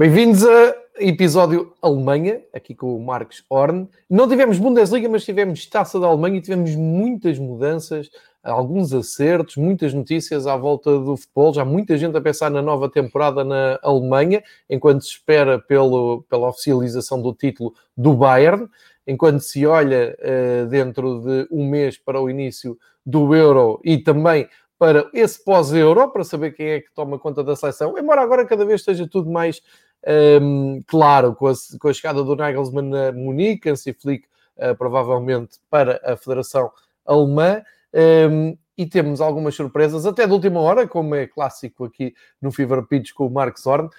Bem-vindos a episódio Alemanha, aqui com o Marcos Horn. Não tivemos Bundesliga, mas tivemos Taça da Alemanha e tivemos muitas mudanças, alguns acertos, muitas notícias à volta do futebol. Já muita gente a pensar na nova temporada na Alemanha, enquanto se espera pelo, pela oficialização do título do Bayern, enquanto se olha uh, dentro de um mês para o início do Euro e também para esse pós-Euro, para saber quem é que toma conta da seleção, embora agora cada vez esteja tudo mais um, claro, com a, com a, chegada do Nagelsmann a Munique, Hansi Flick uh, provavelmente para a Federação Alemã, um, e temos algumas surpresas, até de última hora, como é clássico aqui no Fever Pitch com o Mark Zorn, uh,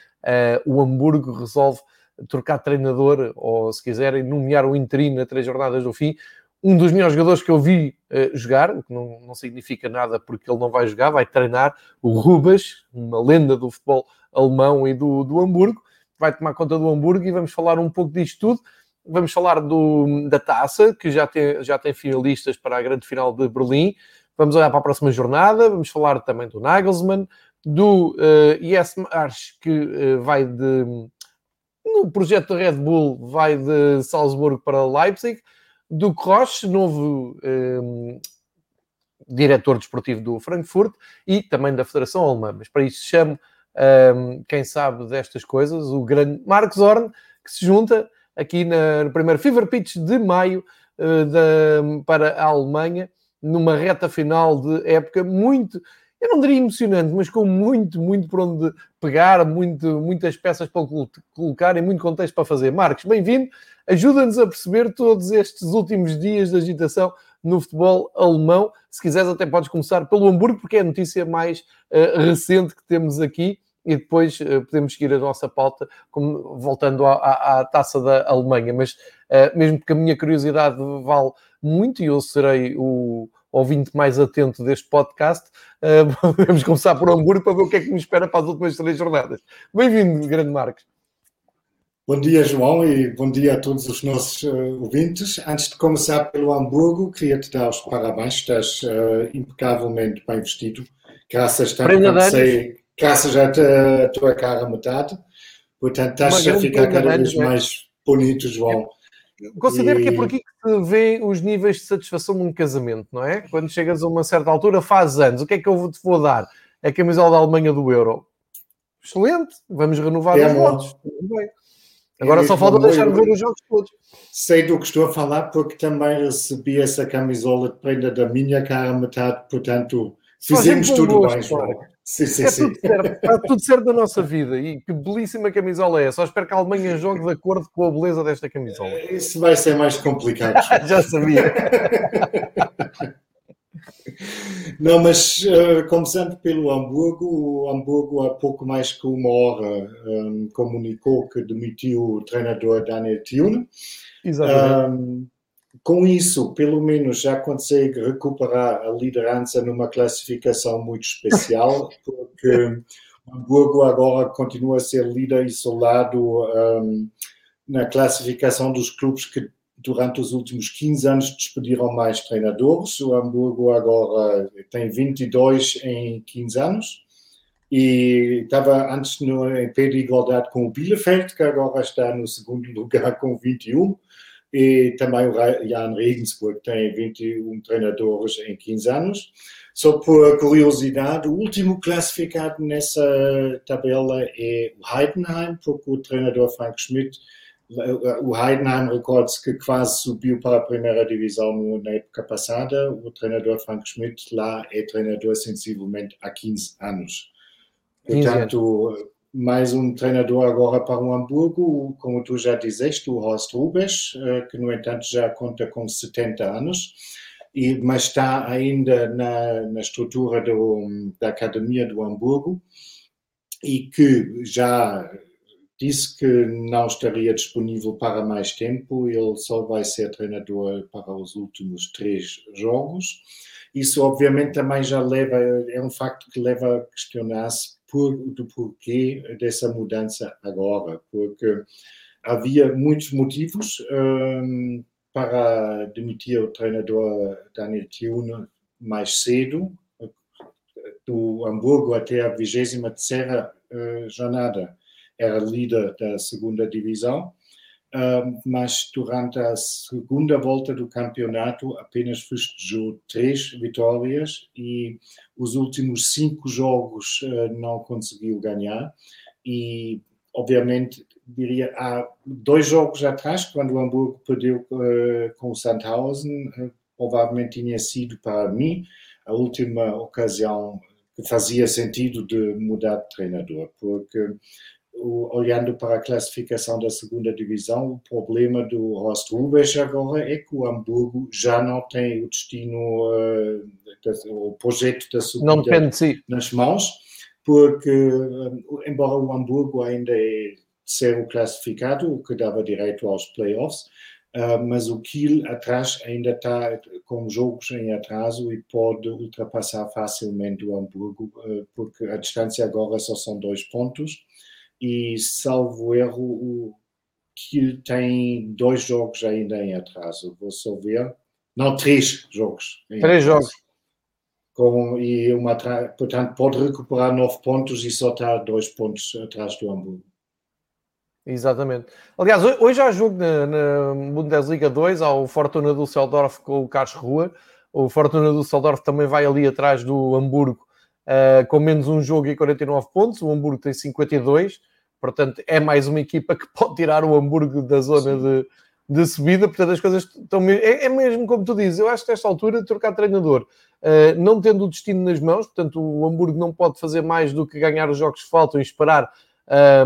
o Hamburgo resolve trocar treinador, ou se quiserem, nomear o interino a três jornadas do fim, um dos melhores jogadores que eu vi uh, jogar, o que não, não, significa nada porque ele não vai jogar, vai treinar o Rubas, uma lenda do futebol alemão e do, do Hamburgo, vai tomar conta do Hamburgo e vamos falar um pouco disto tudo. Vamos falar do, da taça, que já tem, já tem finalistas para a grande final de Berlim. Vamos olhar para a próxima jornada. Vamos falar também do Nagelsmann, do uh, Yes March, que uh, vai de. No projeto da Red Bull, vai de Salzburgo para Leipzig do Kroos, novo um, diretor desportivo do Frankfurt e também da Federação Alemã. Mas para isso chamo um, quem sabe destas coisas, o grande Marcos Horn, que se junta aqui na, no primeiro Fever Pitch de maio uh, da, para a Alemanha, numa reta final de época muito, eu não diria emocionante, mas com muito, muito por onde pegar, muito, muitas peças para colocar e muito contexto para fazer. Marcos, bem-vindo ajuda-nos a perceber todos estes últimos dias de agitação no futebol alemão. Se quiseres, até podes começar pelo Hamburgo, porque é a notícia mais uh, recente que temos aqui, e depois uh, podemos seguir a nossa pauta, como, voltando à, à, à, taça da Alemanha. Mas uh, mesmo porque a minha curiosidade vale muito, e eu serei o ouvinte mais atento deste podcast, vamos começar por Hamburgo para ver o que é que me espera para as últimas três jornadas. Bem-vindo, grande Marcos. Bom dia, João, e bom dia a todos os nossos uh, ouvintes. Antes de começar pelo Hamburgo, queria te dar os parabéns, estás uh, impecavelmente bem vestido. Graças, a sei, graças a, a tua cara metade. Portanto, estás a ficar cada vez é? mais bonito, João. Considero e... que é por aqui que se vê os níveis de satisfação num casamento, não é? Quando chegas a uma certa altura, faz anos, o que é que eu te vou dar? A camisola da Alemanha do Euro. Excelente, vamos renovar é os votos. bem. Agora só falta deixar de ver os jogos todos. Sei do que estou a falar porque também recebi essa camisola de prenda da minha cara metade, portanto fizemos tudo gosto, bem, João. Sim, sim, é sim. Tudo certo, está tudo certo da nossa vida e que belíssima camisola é. Só espero que a Alemanha jogue de acordo com a beleza desta camisola. Isso vai ser mais complicado. Já sabia. Não, mas uh, começando pelo Hamburgo, o Hamburgo há pouco mais que uma hora um, comunicou que demitiu o treinador Daniel Thune. Exatamente. Um, com isso, pelo menos já consegue recuperar a liderança numa classificação muito especial, porque o Hamburgo agora continua a ser líder isolado um, na classificação dos clubes que durante os últimos 15 anos despediram mais treinadores. O Hamburgo agora tem 22 em 15 anos e estava antes no, em pé de igualdade com o Bielefeld, que agora está no segundo lugar com 21. E também o Jan Regensburg tem 21 treinadores em 15 anos. Só por curiosidade, o último classificado nessa tabela é o Heidenheim, porque o treinador Frank Schmidt o Heidenheim recorda-se que quase subiu para a primeira divisão na época passada. O treinador Frank Schmidt lá é treinador sensivelmente há 15 anos. Portanto, mais um treinador agora para o Hamburgo, como tu já disseste, o Horst Rubes, eh, que no entanto já conta com 70 anos, e, mas está ainda na, na estrutura do, da academia do Hamburgo e que já disse que não estaria disponível para mais tempo, ele só vai ser treinador para os últimos três jogos. Isso, obviamente, também já leva, é um facto que leva a questionar-se por, do porquê dessa mudança agora, porque havia muitos motivos um, para demitir o treinador Daniel Thune mais cedo, do Hamburgo até a 23ª uh, jornada era líder da segunda divisão, mas durante a segunda volta do campeonato apenas festejou três vitórias e os últimos cinco jogos não conseguiu ganhar. E, obviamente, diria, há dois jogos atrás, quando o Hamburgo perdeu com o Sandhausen, provavelmente tinha sido para mim a última ocasião que fazia sentido de mudar de treinador, porque olhando para a classificação da segunda divisão, o problema do Horst Rubesch agora é que o Hamburgo já não tem o destino, uh, o projeto da subida de si. nas mãos, porque, uh, embora o Hamburgo ainda é ser classificado, o que dava direito aos playoffs, Uh, mas o Kiel atrás ainda está com jogos em atraso e pode ultrapassar facilmente o Hamburgo, uh, porque a distância agora só são dois pontos e, salvo erro, o Kiel tem dois jogos ainda em atraso. Vou só ver. Não, três jogos. Três jogos. Com, e uma, portanto, pode recuperar nove pontos e só está dois pontos atrás do Hamburgo. Exatamente. Aliás, hoje há jogo na, na Bundesliga 2, ao Fortuna Düsseldorf com o Karlsruhe. O Fortuna Düsseldorf também vai ali atrás do Hamburgo uh, com menos um jogo e 49 pontos. O Hamburgo tem 52, portanto é mais uma equipa que pode tirar o Hamburgo da zona de, de, subida. Portanto, as coisas estão é, é, mesmo como tu dizes. Eu acho que nesta altura trocar treinador, uh, não tendo o destino nas mãos, portanto o Hamburgo não pode fazer mais do que ganhar os jogos que faltam e esperar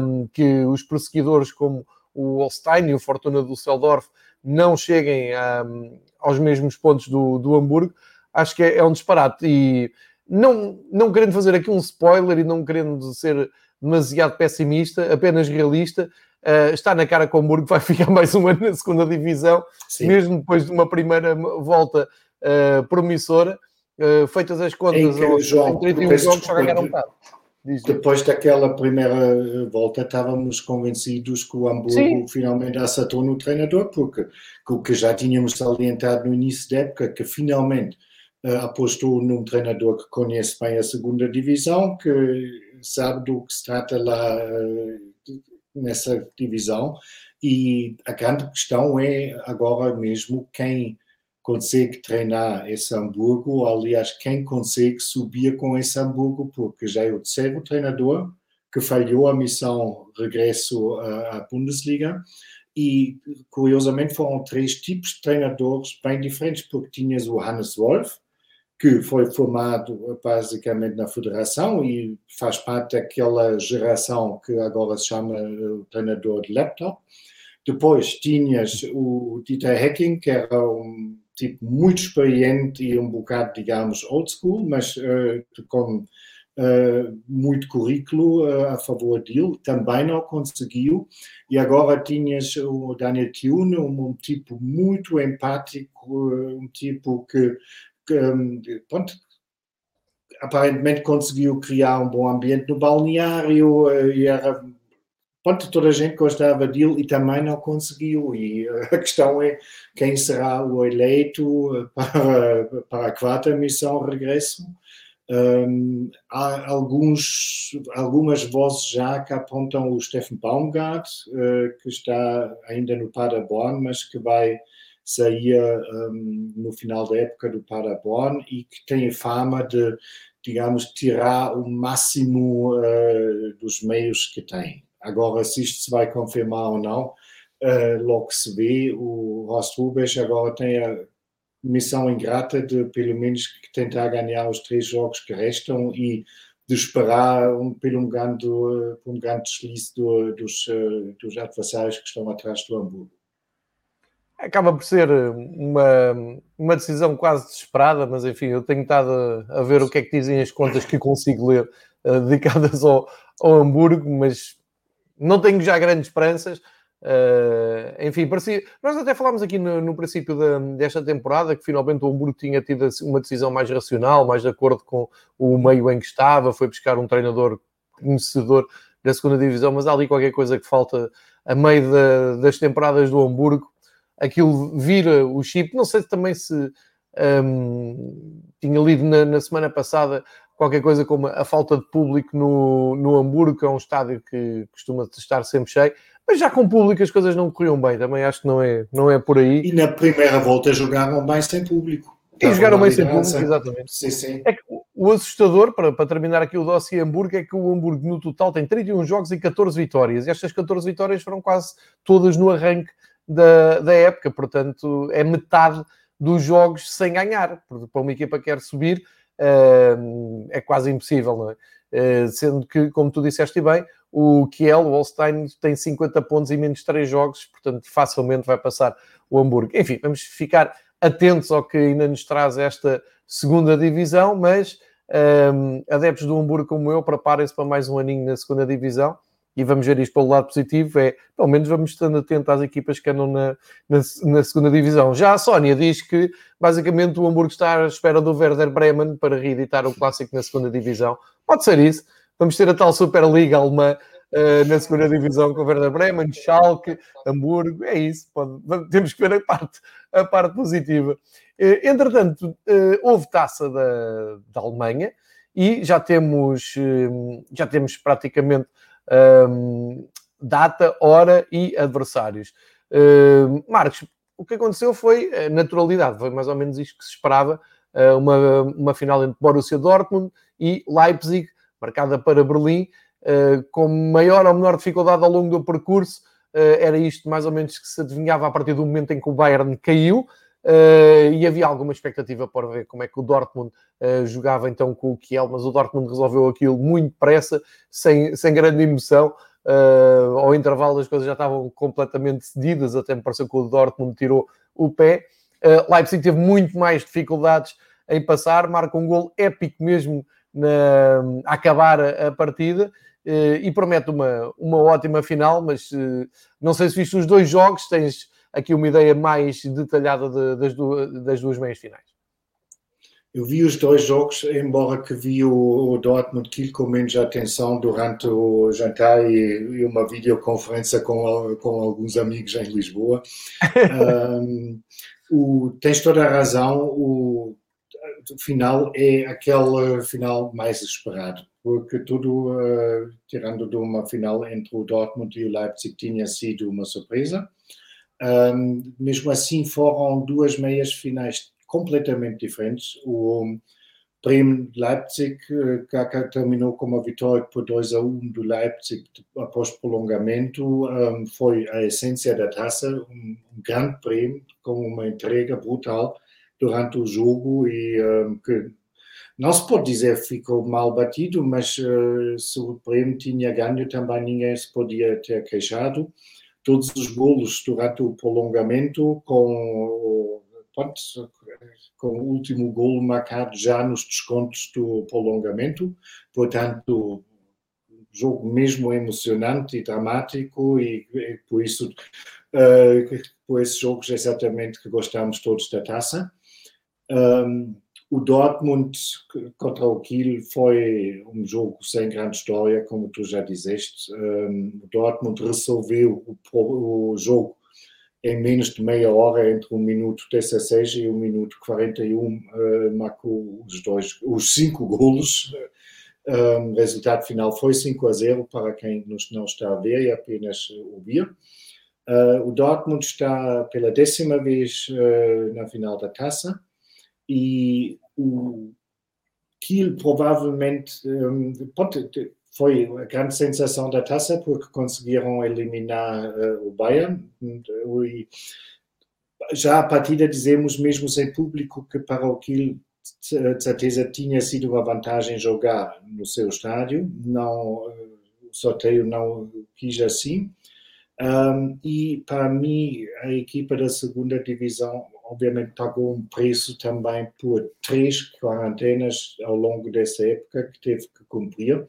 um, que os perseguidores como o Holstein e o Fortuna do Düsseldorf não cheguem um, aos mesmos pontos do, do Hamburgo, acho que é, é, um disparate. E não, não querendo fazer aqui um spoiler e não querendo ser demasiado pessimista, apenas realista, uh, está na cara que o Hamburgo vai ficar mais um ano na segunda divisão, Sim. mesmo depois de uma primeira volta uh, promissora. Uh, feitas as contas, em, João, 31 jogos só ganharam. Depois daquela primeira volta, estávamos convencidos que o Hamburgo Sim. finalmente acertou no treinador, porque o que já tínhamos salientado no início da época, que finalmente apostou num treinador que conhece bem a segunda divisão, que sabe do que se trata lá uh, nessa divisão. E a grande questão é agora mesmo quem consegue treinar esse Hamburgo, aliás, quem consegue subir com esse Hamburgo, porque já é o terceiro treinador que falhou a missão regresso à Bundesliga. E, curiosamente, foram três tipos de treinadores bem diferentes, porque tinhas o Hannes Wolf, que foi formado basicamente na federação e faz parte daquela geração que agora se chama o treinador de laptop. Depois tinhas o Dieter Hecking, que era um tipo muito experiente e um bocado, digamos, old school, mas uh, com uh, muito currículo uh, a favor dele, também não conseguiu. E agora tinhas o Daniel Thune, um, um tipo muito empático, um tipo que, pronto, aparentemente conseguiu criar um bom ambiente no balneário e era pronto, toda a gente gostava dele e também não conseguiu. E eh, a questão é quem será o eleito eh, para, para a quarta missão regresso. Um, há alguns, algumas vozes já que apontam o Stefan Baumgart, uh, que está ainda no Paderborn, mas que vai sair um, no final da época do Paderborn e que tem fama de, digamos, tirar o máximo uh, dos meios que tem. Agora, se isto se vai confirmar ou não, uh, logo se vê. O Ross Rubens agora tem a missão ingrata de, pelo menos, tentar ganhar os três jogos que restam e de esperar um, pelo um grande, um grande deslize do, dos, dos adversários que estão atrás do Hamburgo. Acaba por ser uma, uma decisão quase desesperada, mas enfim, eu tenho estado a, ver o que é que dizem as contas que consigo ler uh, dedicadas ao, ao Hamburgo, mas não tenho já grandes esperanças. Uh, enfim, parecia... nós até falámos aqui no, no princípio de, desta temporada que finalmente o Hamburgo tinha tido uma decisão mais racional, mais de acordo com o meio em que estava, foi buscar um treinador conhecedor da segunda divisão, mas há ali qualquer coisa que falta a meio da, das temporadas do Hamburgo. Aquilo vira o chip, não sei também se um, tinha lido na, na, semana passada qualquer coisa como a falta de público no, no Hamburgo, que é um estádio que costuma estar sempre cheio, mas já com público as coisas não corriam bem, também acho que não é, não é por aí. E na primeira volta jogaram bem sem público. E jogaram bem sem público, exatamente. Sim, sim. É que o assustador, para, para terminar aqui o dossiê Hamburgo, é que o Hamburgo no total tem 31 jogos e 14 vitórias. E estas 14 vitórias foram quase todas no arranque da, da época, portanto é metade dos jogos sem ganhar. Para uma equipa que quer subir, uh, é quase impossível, não é? Uh, sendo que, como tu disseste bem, o Kiel, o Holstein, tem 50 pontos e menos 3 jogos, portanto facilmente vai passar o Hamburgo. Enfim, vamos ficar atentos ao que ainda nos traz esta segunda divisão, mas um, adeptos do Hamburgo como eu, preparem-se para mais um aninho na segunda divisão e vamos ver isto pelo lado positivo, é pelo menos vamos estando atentos às equipas que andam na, na, na, segunda divisão. Já a Sónia diz que basicamente o Hamburgo está à espera do Werder Bremen para reeditar o clássico na segunda divisão. Pode ser isso. Vamos ter a tal Superliga alemã uh, na segunda divisão com o Werder Bremen, Schalke, Hamburgo. É isso. Pode, temos que ver a parte, a parte positiva. Uh, entretanto, uh, houve taça da, da Alemanha e já temos, já temos praticamente um, data, hora e adversários. Uh, Marcos, o que aconteceu foi naturalidade, foi mais ou menos isto que se esperava, uh, uma, uma final entre Borussia Dortmund e Leipzig, marcada para Berlim, uh, com maior ou menor dificuldade ao longo do percurso, uh, era isto mais ou menos que se adivinhava a partir do momento em que o Bayern caiu, Uh, e havia alguma expectativa para ver como é que o Dortmund uh, jogava então com o Kiel, mas o Dortmund resolveu aquilo muito depressa, sem, sem grande emoção. Uh, ao intervalo as coisas já estavam completamente cedidas, até me pareceu que o Dortmund tirou o pé. Leipzig teve muito mais dificuldades em passar, marca um gol épico mesmo na, a acabar a, a partida e promete uma, uma ótima final, mas não sei se viste os dois jogos, tens aqui uma ideia mais detalhada de, das, duas, das duas meias finais. Eu vi os dois jogos, embora que vi o, o Dortmund Kiel com menos atenção durante o jantar e, e uma videoconferência com, com alguns amigos em Lisboa. um, o, tens toda a razão, o, o, final é aquele final mais esperado, porque tudo, uh, tirando de uma final entre o Dortmund e o Leipzig, tinha sido uma surpresa. Um, mesmo assim, foram duas meias finais completamente diferentes. O Bremen Leipzig, que terminou com uma vitória por 2 a 1 do Leipzig após prolongamento, um, foi a essência da taça, um, grande prêmio com uma entrega brutal durante o jogo e um, que não se pode dizer ficou mal batido, mas uh, se o Bremen tinha ganho também ninguém se podia ter queixado todos os golos durante o prolongamento, com, com o último golo marcado já nos descontos do prolongamento. Portanto, jogo mesmo emocionante e dramático, e, e por isso, uh, por esses jogos, exatamente que gostamos todos da taça. Um, o Dortmund contra o Kiel foi um jogo sem grande história, como tu já disseste. O Dortmund resolveu o, jogo em menos de meia hora, entre um minuto 16 e um minuto 41, uh, marcou os, dois, os cinco golos. O resultado final foi 5 a 0 para quem nos não está a ver e apenas ouvir. Uh, o Dortmund está pela décima vez uh, na final da taça e o Kiel provavelmente um, foi a grande sensação da taça porque conseguiram eliminar uh, o Bayern. E já a partida dizemos mesmo sem público que para o Kiel de certeza tinha sido uma vantagem jogar no seu estádio, não, o sorteio não quis assim. Um, e para mim, a equipa da segunda divisão obviamente pagou um preço também por três quarentenas ao longo dessa época que teve que cumprir.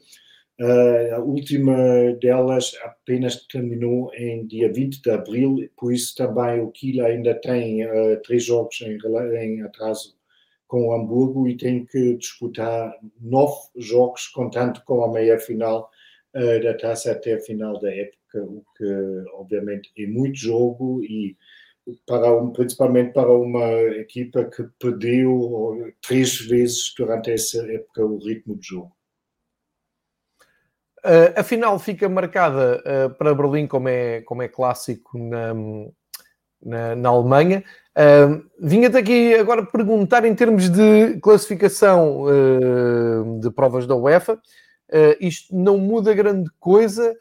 Uh, a última delas apenas terminou em dia 20 de abril, por isso também o Kiel ainda tem uh, três jogos em, em, atraso com o Hamburgo e tem que disputar nove jogos, contando com a meia-final uh, da taça até a final da época, o que obviamente é muito jogo e para um, principalmente para uma equipa que perdeu três vezes durante essa época o ritmo de jogo. Uh, a final fica marcada uh, para Berlim, como é, como é clássico na, na, na Alemanha. Uh, Vinha-te aqui agora perguntar em termos de classificação uh, de provas da UEFA. Isto não muda grande coisa.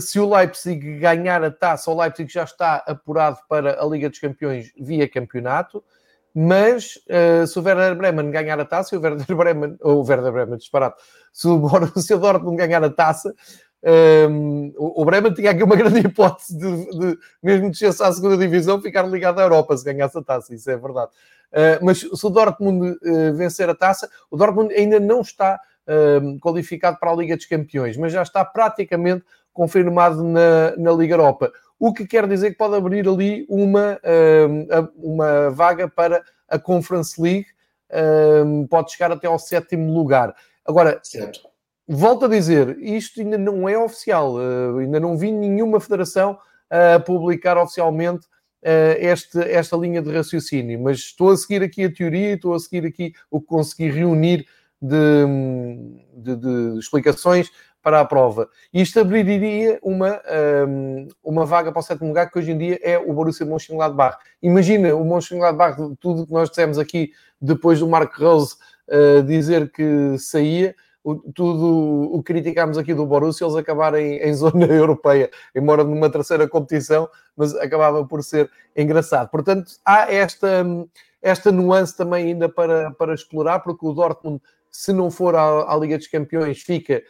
Se o Leipzig ganhar a taça, o Leipzig já está apurado para a Liga dos Campeões via campeonato. Mas se o Werder Bremen ganhar a taça, o Werder Bremen, ou o Werder Bremen disparado, se o Borussia Dortmund ganhar a taça, um, o Bremen tinha aqui uma grande hipótese de, de mesmo descer-se à segunda divisão, ficar ligado à Europa se ganhasse a taça, isso é verdade. Uh, mas se o Dortmund uh, vencer a taça, o Dortmund ainda não está uh, qualificado para a Liga dos Campeões, mas já está praticamente confirmado na, na Liga Europa. O que quer dizer que pode abrir ali uma, uma vaga para a Conference League, pode chegar até ao sétimo lugar. Agora, certo volto a dizer, isto ainda não é oficial, uh, ainda não vi nenhuma federação a publicar oficialmente uh, este, esta linha de raciocínio, mas estou a seguir aqui a teoria, estou a seguir aqui o que consegui reunir de, de, de explicações para a prova. Isto abriria uma, um, uma vaga para o sétimo lugar, que hoje em dia é o Borussia Mönchengladbach. Imagina o Mönchengladbach, tudo que nós dissemos aqui depois do Mark Rose uh, dizer que saía, o, tudo o criticámos aqui do Borussia, eles acabarem em zona europeia, embora numa terceira competição, mas acabava por ser engraçado. Portanto, há esta, esta nuance também ainda para, para explorar, porque o Dortmund, se não for à, à Liga dos Campeões, fica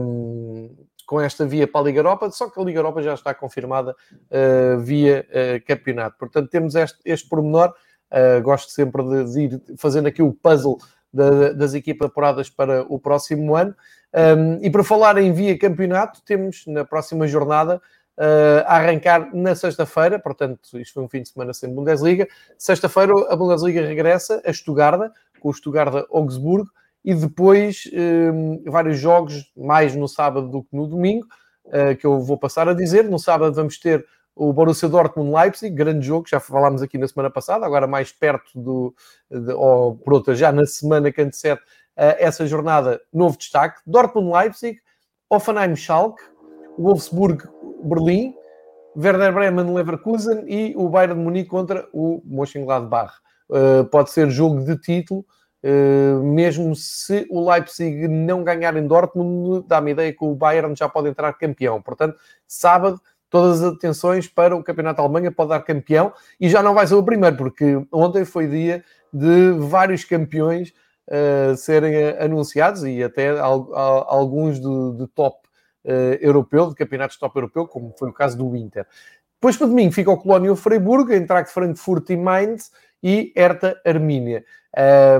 um, com esta via para a Liga Europa, só que a Liga Europa já está confirmada uh, via uh, campeonato. Portanto, temos este, este pormenor. Uh, gosto sempre de, de ir fazendo aqui o puzzle da, das equipas apuradas para o próximo ano. Um, e para falar em via campeonato, temos na próxima jornada uh, a arrancar na sexta-feira, portanto, isto foi um fim de semana sem Bundesliga. Sexta-feira a Bundesliga regressa a Estugarda, com o Estugarda Augsburgo, e depois um, vários jogos, mais no sábado do que no domingo, uh, que eu vou passar a dizer. No sábado vamos ter o Borussia Dortmund-Leipzig, grande jogo, já falámos aqui na semana passada, agora mais perto do, de, ou por outra, já na semana que antecede uh, essa jornada, novo destaque, Dortmund-Leipzig, Offenheim-Schalke, Wolfsburg-Berlim, Werder Bremen-Leverkusen e o Bayern de Munique contra o Mönchengladbach. Uh, pode ser jogo de título, mesmo se o Leipzig não ganhar em Dortmund, dá-me ideia que o Bayern já pode entrar campeão. Portanto, sábado, todas as atenções para o Campeonato da Alemanha, pode dar campeão, e já não vai ser o primeiro, porque ontem foi dia de vários campeões uh, serem eh, anunciados e até al alguns de, de top uh, europeu, de campeonatos top europeu, como foi o caso do Inter. Depois, para domingo, fica o Colónio Freiburg, Eintracht Frankfurt e Mainz e Hertha Armínia.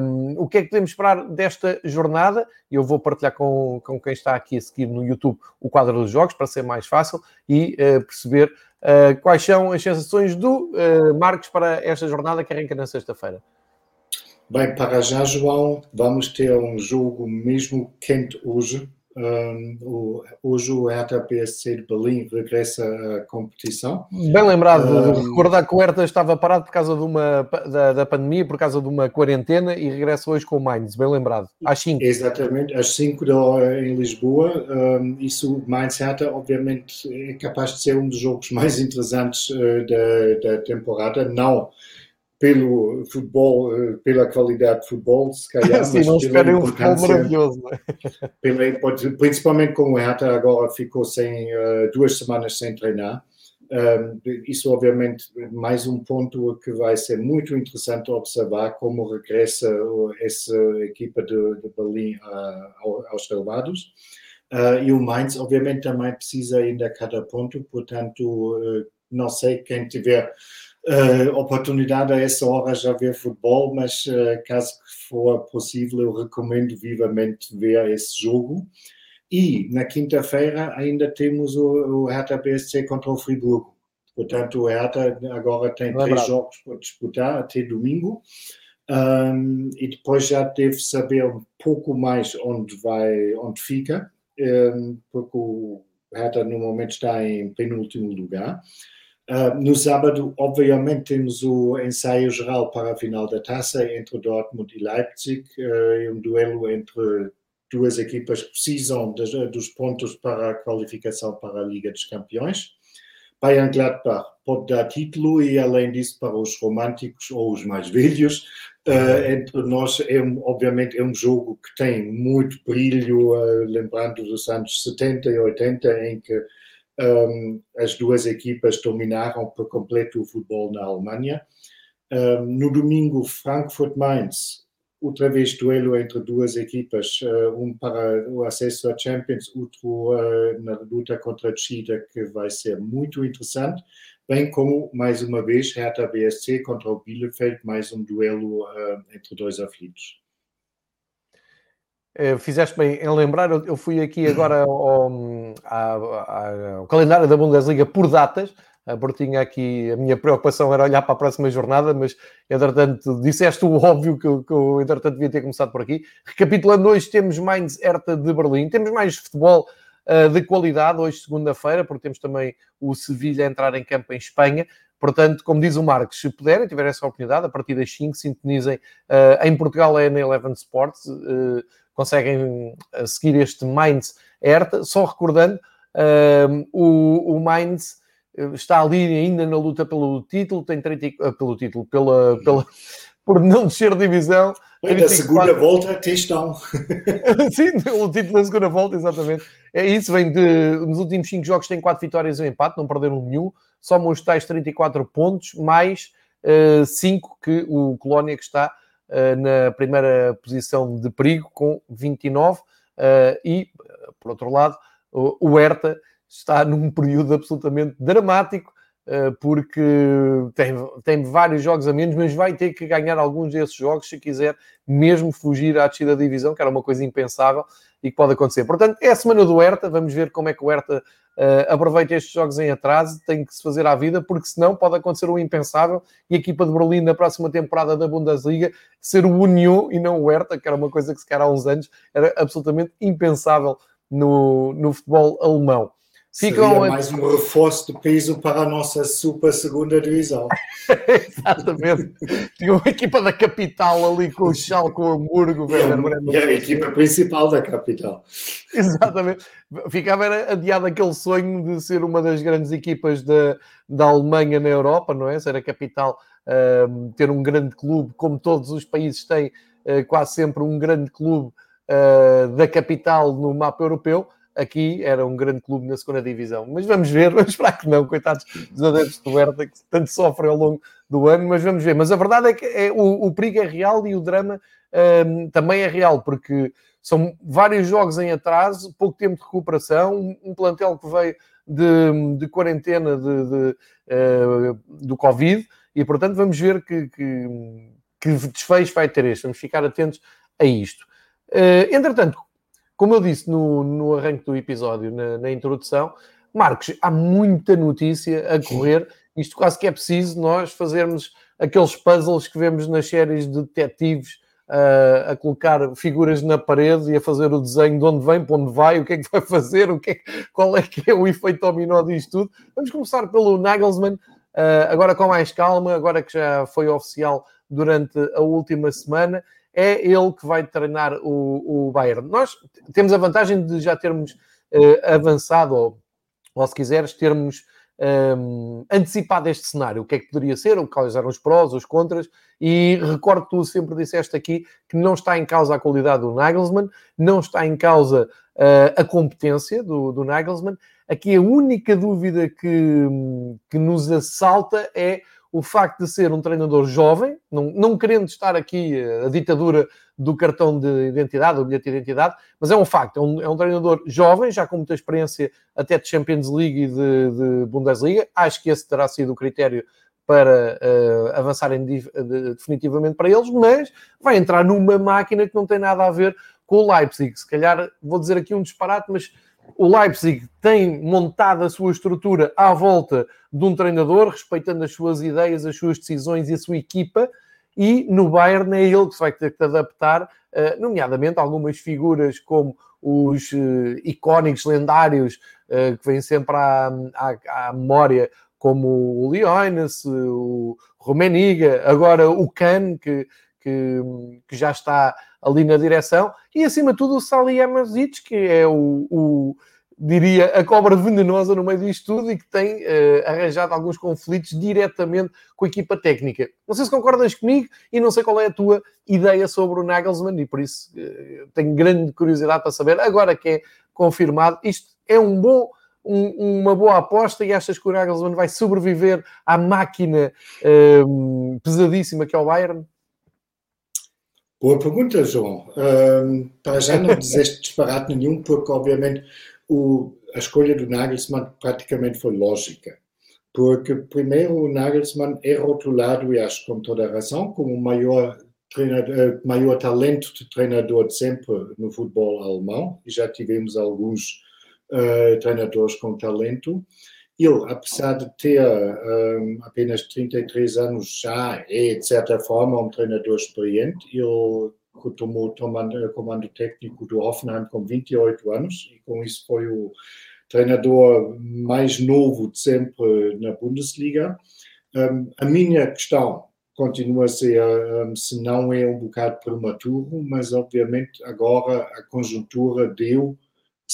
Um, o que é que podemos esperar desta jornada? Eu vou partilhar com, com quem está aqui a seguir no YouTube o quadro dos jogos para ser mais fácil e uh, perceber uh, quais são as sensações do uh, Marcos para esta jornada que arranca na sexta-feira. Bem, para já, João, vamos ter um jogo mesmo quente hoje. Um, hoje o Hertha PSC de Berlim regressa à competição. Bem lembrado, um, recordar que o Hertha estava parado por causa de uma, da, da, pandemia, por causa de uma quarentena e regressa hoje com o Mainz, bem lembrado, às 5. Exatamente, às 5 da hora em Lisboa. Um, isso, Mainz Hertha, obviamente, é capaz de ser um dos jogos mais interessantes uh, da, da temporada, não pelo futebol, eh, pela qualidade de futebol, se calhar. Sim, não esperem um futebol maravilhoso. É? Pela, principalmente como o Hertha agora ficou sem, uh, duas semanas sem treinar. Um, isso, obviamente, mais um ponto que vai ser muito interessante observar como regressa essa equipa de, de Berlim uh, aos relevados. Uh, e o Mainz, obviamente, também precisa ainda cada ponto, portanto, não sei quem tiver uh, oportunidade a essa hora já ver futebol, mas uh, caso for possível, eu recomendo vivamente ver esse jogo. E na quinta-feira ainda temos o, o Hertha BSC contra o Friburgo. Portanto, o Hertha agora tem Lembrado. três jogos para disputar até domingo. Um, e depois já deve saber um pouco mais onde vai, onde fica, um, porque o Hertha no momento está em penúltimo lugar. Uh, no sábado, obviamente, temos o ensaio geral para a final da taça entre Dortmund e Leipzig, uh, um duelo entre duas equipas que precisam de, dos pontos para a qualificação para a Liga dos Campeões. Bayern Gladbach pode dar título e, além disso, para os românticos ou os mais velhos, uh, entre nós, é um, obviamente, é um jogo que tem muito brilho, lembrando dos anos 70 e 80, em que um, as duas equipas dominaram por completo o futebol na Alemanha. Um, no domingo, Frankfurt-Mainz, outra vez duelo entre duas equipas, uh, um para o acesso à Champions, outro uh, na luta contra a Chida, que vai ser muito interessante, bem como, mais uma vez, Hertha BSC contra o Bielefeld, mais um duelo uh, entre dois aflitos. Eh, fizeste bem em lembrar, eu fui aqui agora ao, ao, ao, calendário da Bundesliga por datas, porque tinha aqui a minha preocupação era olhar para a próxima jornada, mas entretanto disseste o óbvio que, que eu entretanto devia ter começado por aqui. Recapitulando, hoje temos Mainz Hertha de Berlim, temos mais futebol uh, de qualidade hoje, segunda-feira, porque temos também o Sevilha entrar em campo em Espanha. Portanto, como diz o Marcos, se puderem, tiverem essa oportunidade, a partir das 5, sintonizem. Uh, em Portugal é na Eleven Sports. Uh, conseguem eh, seguir este Mainz Hertha. Só recordando, uh, o, o Mainz eh, está ali ainda na luta pelo título, tem 30, pelo título, pela, pela, por não descer de divisão. Na segunda volta estão. Sim, o título da segunda volta, exatamente. É isso, vem de. Nos últimos 5 jogos tem 4 vitórias e um empate, não perderam nenhum. Somam os tais 34 pontos, mais 5 uh, que o Colónia que está eh, na primeira posição de perigo, com 29, eh, e, por outro lado, o Hertha está num período absolutamente dramático, eh, porque tem, tem vários jogos a menos, mas vai ter que ganhar alguns desses jogos se quiser mesmo fugir à descida da divisão, que era uma coisa impensável e que pode acontecer. Portanto, é a semana do Hertha, vamos ver como é que o Hertha uh, aproveita estes jogos em atraso, tem que se fazer à vida, porque senão pode acontecer o impensável e a equipa de Berlim na próxima temporada da Bundesliga ser o Union e não o Hertha, que era uma coisa que se calhar há uns anos era absolutamente impensável no, no futebol alemão. Ficam Seria mais um reforço de peso para a nossa super segunda divisão. Exatamente. Tinha uma equipa da capital ali com o Schalke, com o Hamburgo. E a equipa principal da capital. Exatamente. Ficava adiado aquele sonho de ser uma das grandes equipas da, da Alemanha na Europa, não é? Ser a capital, uh, ter um grande clube, como todos os países têm uh, quase sempre um grande clube uh, da capital no mapa europeu aqui era um grande clube na segunda divisão. Mas vamos ver, vamos esperar que não, coitados dos adeptos do Hertha, que tanto sofrem ao longo do ano, mas vamos ver. Mas a verdade é que é, o, o perigo é real e o drama um, também é real, porque são vários jogos em atraso, pouco tempo de recuperação, um, plantel que veio de, de quarentena de, de, uh, do Covid, e portanto vamos ver que, que, que desfecho vai ter este. Vamos ficar atentos a isto. Uh, entretanto, como eu disse no, no arranque do episódio, na, na introdução, Marcos, há muita notícia a correr. Isto quase que é preciso nós fazermos aqueles puzzles que vemos nas séries de detetives uh, a colocar figuras na parede e a fazer o desenho de onde vem, para onde vai, o que é que vai fazer, o que é, qual é que é o efeito dominó disto tudo. Vamos começar pelo Nagelsmann, uh, agora com mais calma, agora que já foi oficial durante a última semana é ele que vai treinar o, o Bayern. Nós temos a vantagem de já termos uh, avançado, ou, ou, se quiseres, termos um, ehm, antecipado este cenário. O que é que poderia ser, quais eram os prós, os contras, e recordo que tu sempre disseste aqui que não está em causa a qualidade do Nagelsmann, não está em causa uh, a competência do, do Nagelsmann. Aqui a única dúvida que, que nos assalta é o facto de ser um treinador jovem, não, não querendo estar aqui a ditadura do cartão de identidade, do bilhete de identidade, mas é um facto, é um, é um treinador jovem, já com muita experiência até de Champions League e de, de Bundesliga. Acho que esse terá sido o critério para uh, avançarem de, de, definitivamente para eles, mas vai entrar numa máquina que não tem nada a ver com o Leipzig. Se calhar vou dizer aqui um disparate, mas o Leipzig tem montado a sua estrutura à volta de um treinador, respeitando as suas ideias, as suas decisões e a sua equipa, e no Bayern é ele que vai ter que adaptar, eh, nomeadamente algumas figuras como os eh, icónicos lendários eh, que vêm sempre à, à, à memória, como o Leones, o Romeniga, agora o Can, que, que, que, já está ali na direção, e acima de tudo o Sali Amazic, que é o, o diria, a cobra venenosa no meio disto tudo e que tem uh, arranjado alguns conflitos diretamente com a equipa técnica. Não sei se concordas comigo e não sei qual é a tua ideia sobre o Nagelsmann e por isso uh, tenho grande curiosidade para saber, agora que é confirmado, isto é um bom, um, uma boa aposta e achas que o Nagelsmann vai sobreviver à máquina uh, pesadíssima que é o Bayern? Boa pergunta, João. Um, para já não dizeste disparate nenhum, porque obviamente o, a escolha do Nagelsmann praticamente foi lógica. Porque, primeiro, o Nagelsmann é rotulado, e acho com toda a razão, como o maior, treinador, maior talento de treinador de sempre no futebol alemão, e já tivemos alguns uh, treinadores com talento. Ele, apesar de ter um, apenas 33 anos, já é, de certa forma, um treinador experiente. Ele tomou tomando comando técnico do Hoffenheim com 28 anos e com isso foi o treinador mais novo de sempre na Bundesliga. Um, a minha questão continua a ser um, se não é um bocado prematuro, mas obviamente agora a conjuntura deu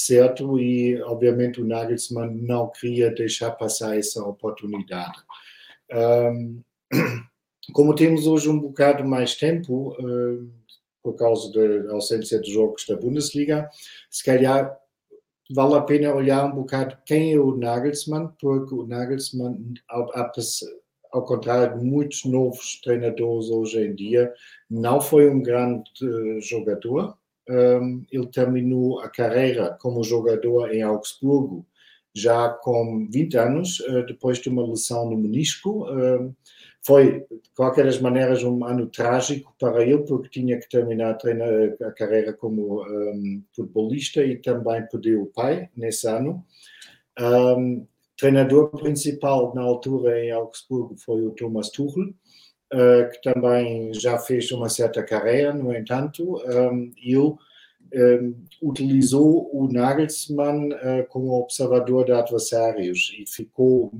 certo e obviamente o Nagelsmann não queria deixar passar essa oportunidade. Como temos hoje um bocado mais tempo, por causa da ausência de jogos da Bundesliga, se calhar vale a pena olhar um bocado quem é o Nagelsmann, porque o Nagelsmann, ao, ao contrário de muitos novos treinadores hoje em dia, não foi um grande jogador. Ele terminou a carreira como jogador em Augsburgo já com 20 anos, eh, depois de uma lesão no menisco. Foi, de qualquer das maneiras, um ano trágico para ele, porque tinha que terminar a, a carreira como um, futebolista e também perdeu o pai nesse ano. Um, treinador principal na altura em Augsburgo foi o Thomas Tuchel, que também já fez uma certa carreira, no entanto, ele um, utilizou o Nagelsmann uh, como observador de adversários e ficou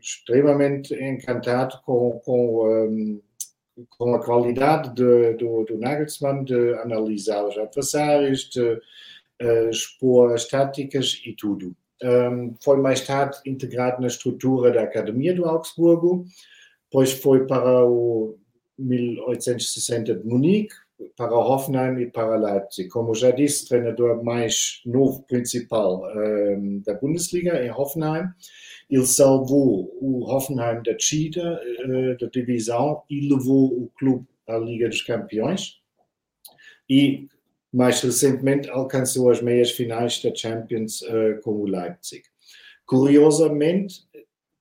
extremamente encantado com, com, um, com a qualidade de, do, do Nagelsmann de analisar os adversários, de uh, expor as táticas e tudo. Foi mais tarde integrado na estrutura da Academia do Augsburgo, depois foi para o 1860 de Munique, para Hoffenheim e para Leipzig. Como já disse, treinador mais novo principal um, da Bundesliga em Hoffenheim. Ele salvou o Hoffenheim da Chita, uh, da divisão, e levou o clube à Liga dos Campeões. E, mais recentemente, alcançou as meias finais da Champions uh, com o Leipzig. Curiosamente,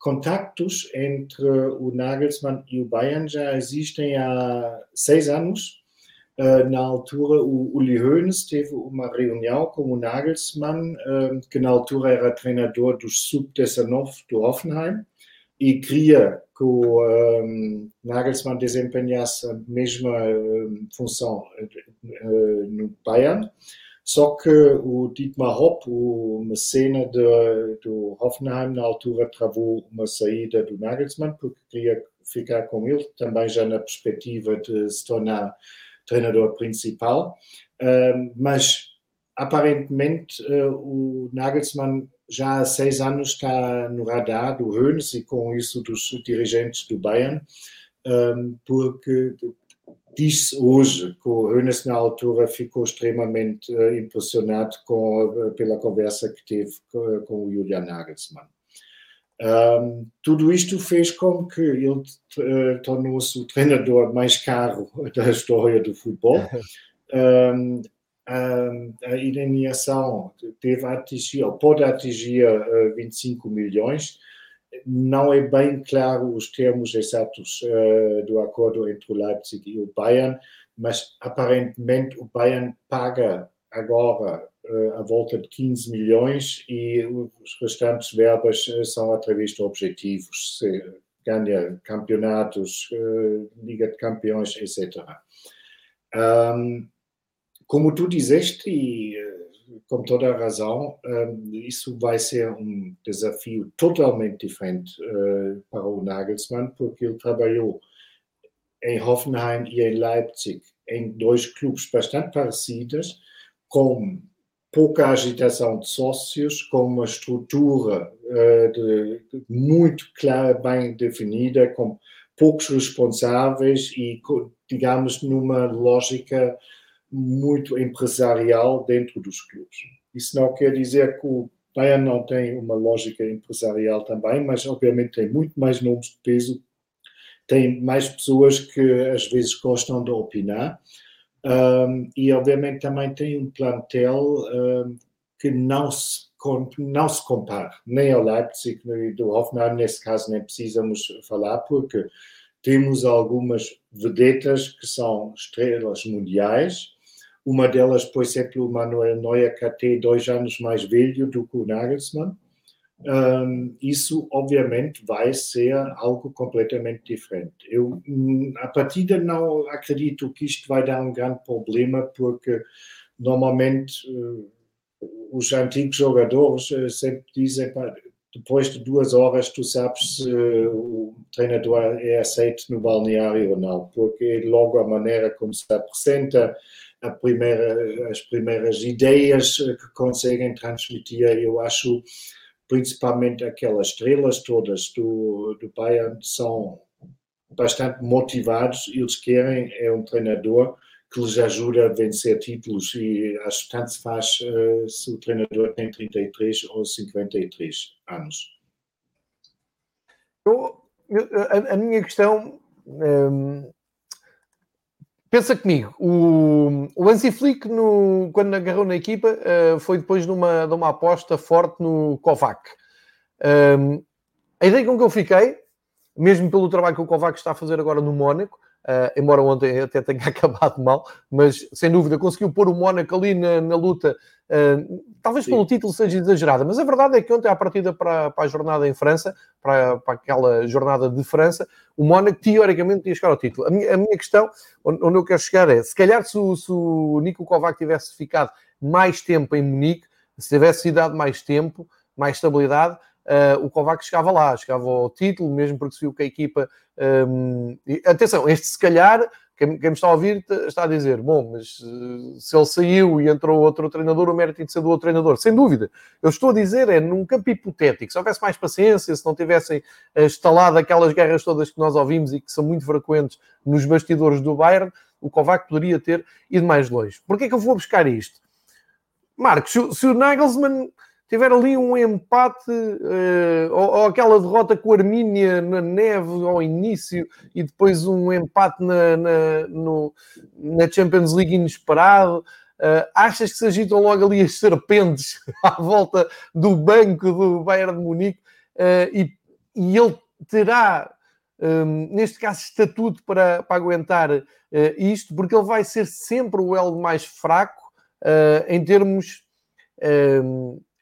contactos entre o Nagelsmann e o Bayern já existem há seis anos äh, na altura, o Uli Hoeneß teve uma reunião com o Nagelsmann, äh, que na altura era treinador dos Sub-19 do Hoffenheim, e queria que o um, Nagelsmann desempenhasse a mesma função uh, no Bayern. Só que o Dietmar Hopp, o mecena do Hoffenheim, na altura travou uma saída do Nagelsmann, porque queria ficar com ele, também já na perspectiva de se tornar treinador principal, mas aparentemente eh, o Nagelsmann já há seis anos está no radar do Hoeneß e com isso dos dirigentes do Bayern, porque diz hoje que o Hoeneß na altura ficou extremamente eh, impressionado com, pela conversa que teve com o Julian Nagelsmann. Um, tudo isto fez com que ele uh, tornou-se o treinador mais caro da história do futebol. Um, um, a a pode atingir uh, 25 milhões. Não é bem claro os termos exatos uh, do acordo entre o Leipzig e o Bayern, mas aparentemente o Bayern paga agora a volta de 15 milhões e os restantes verbas eh, são através de objetivos, ganha campeonatos, eh, Liga de Campeões, etc. como tu disseste, e eh, com toda a razão, isso vai ser um desafio totalmente diferente para o Nagelsmann, porque ele trabalhou em Hoffenheim e em Leipzig, em dois clubes bastante parecidos, com pouca agitação de sócios, com uma estrutura de, de muito clara, bem definida, com poucos responsáveis e, digamos, numa lógica muito empresarial dentro dos clubes. Isso não quer dizer que o Bayern não tem uma lógica empresarial também, mas obviamente tem muito mais nomes de peso, tem mais pessoas que às vezes gostam de opinar um, e obviamente também tem um plantel um, que não se, não se compara nem ao Leipzig nem do Hoffenheim, nesse caso nem precisamos falar, porque temos algumas vedetas que são estrelas mundiais. Uma delas, por exemplo, o Manuel Neuer, até dois anos mais velho do que o Nagelsmann. Um, isso, obviamente, vai ser algo completamente diferente. Eu, a partida, não acredito que isto vai dar um grande problema, porque normalmente uh, os antigos jogadores uh, sempre dizem: depois de duas horas, tu sabes se uh, o treinador é aceito no balneário ou não, porque é logo a maneira como se apresenta, primeira, as primeiras ideias que conseguem transmitir, eu acho principalmente aquelas estrelas todas do, do Bayern são bastante motivados, eles querem é um treinador que lhes ajuda a vencer títulos e acho que tanto se faz uh, se o treinador tem 33 ou 53 anos. Eu, a, a, minha questão um, pensa comigo, o, o Flick, no, quando agarrou na equipa, uh, foi depois de uma, de uma aposta forte no Kovac. Um, a ideia com que eu fiquei, mesmo pelo trabalho que o Kovac está a fazer agora no Mónaco, Uh, embora ontem até tenha acabado mal, mas sem dúvida conseguiu pôr o Mónaco ali na, na luta. Uh, talvez Sim. pelo título seja exagerada, mas a verdade é que ontem, à partida para, para a jornada em França, para, para aquela jornada de França, o Mónaco teoricamente ia chegar ao título. A minha, a minha questão, onde, onde, eu quero chegar é: se calhar se o, se o Nico Kovac tivesse ficado mais tempo em Munique, se tivesse dado mais tempo, mais estabilidade, o Kovac chegava lá, chegava ao título, mesmo porque se viu que a equipa. Um, e, atenção, este se calhar, quem, me está a ouvir está a dizer: bom, mas uh, se ele saiu e entrou outro treinador, o mérito de ser do outro treinador. Sem dúvida. Eu estou a dizer, é num campo hipotético, se houvesse mais paciência, se não tivessem instalado aquelas guerras todas que nós ouvimos e que são muito frequentes nos bastidores do Bayern, o Kovac poderia ter ido mais longe. Porquê é que eu vou buscar isto? Marcos, se o Nagelsmann tiver ali um empate uh, ou, ou, aquela derrota com a Armínia na neve ao início e depois um empate na, na, no, na Champions League inesperado. Uh, achas que se agitam logo ali as serpentes à volta do banco do Bayern de Munique uh, e, e, ele terá, um, neste caso, estatuto para, para aguentar uh, isto, porque ele vai ser sempre o elo mais fraco em termos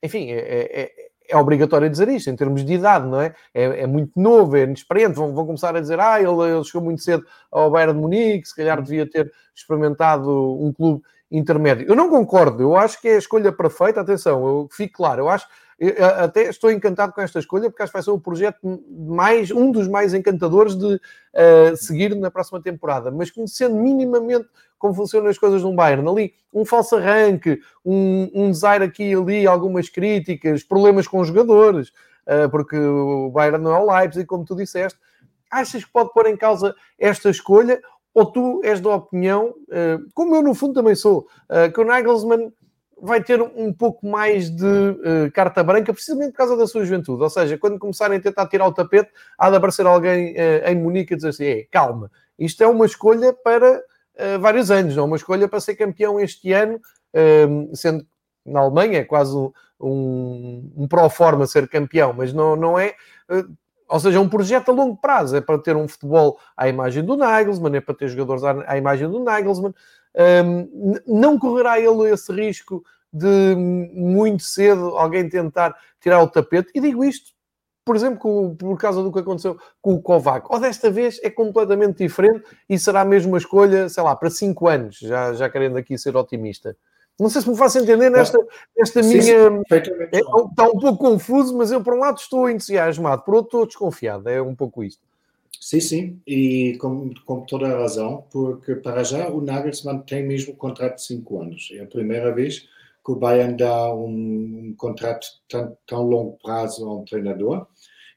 enfim, é, é, é, é obrigatório dizer isto em termos de idade, não é? É, é muito novo, é inexperiente. Vão, vão, começar a dizer, ah, ele, ele chegou muito cedo ao Bayern de Munique, se calhar devia ter experimentado um clube intermédio. Eu não concordo, eu acho que é a escolha perfeita. Atenção, eu fico claro, eu acho eu até estou encantado com esta escolha porque acho que vai ser o projeto mais, um dos mais encantadores de uh, seguir na próxima temporada. Mas conhecendo minimamente como funcionam as coisas no Bayern, ali um falso arranque, um, um desaire aqui e ali, algumas críticas, problemas com os jogadores, uh, porque o Bayern não é o Leipzig, como tu disseste. Achas que pode pôr em causa esta escolha? Ou tu és da opinião, uh, como eu no fundo também sou, que o Nagelsmann vai ter um pouco mais de uh, carta branca, precisamente por causa da sua juventude. Ou seja, quando começarem a tentar tirar o tapete, há de aparecer alguém uh, em Munique a dizer assim: calma, isto é uma escolha para uh, vários anos, não é uma escolha para ser campeão este ano, ehm, sendo na Alemanha é quase um, um, um pró-forma ser campeão, mas não, não é. Ou seja, é um projeto a longo prazo, é para ter um futebol à imagem do Nagelsmann, é para ter jogadores à, imagem do Nagelsmann, um, não correrá ele esse risco de muito cedo alguém tentar tirar o tapete? E digo isto, por exemplo, por causa do que aconteceu com o Kovac. Ou desta vez é completamente diferente e será mesmo uma escolha, sei lá, para 5 anos, já, já querendo aqui ser otimista. Não sei se me faço entender nesta, nesta sim, minha. Sim, é, está um pouco confuso, mas eu, por um lado, estou entusiasmado, por outro, estou desconfiado. É um pouco isto. Sim, sim, e com, com toda a razão, porque para já o Nagelsmann tem mesmo um contrato de 5 anos. É a primeira vez que o Bayern dá um, um contrato tão, tão longo prazo a um treinador.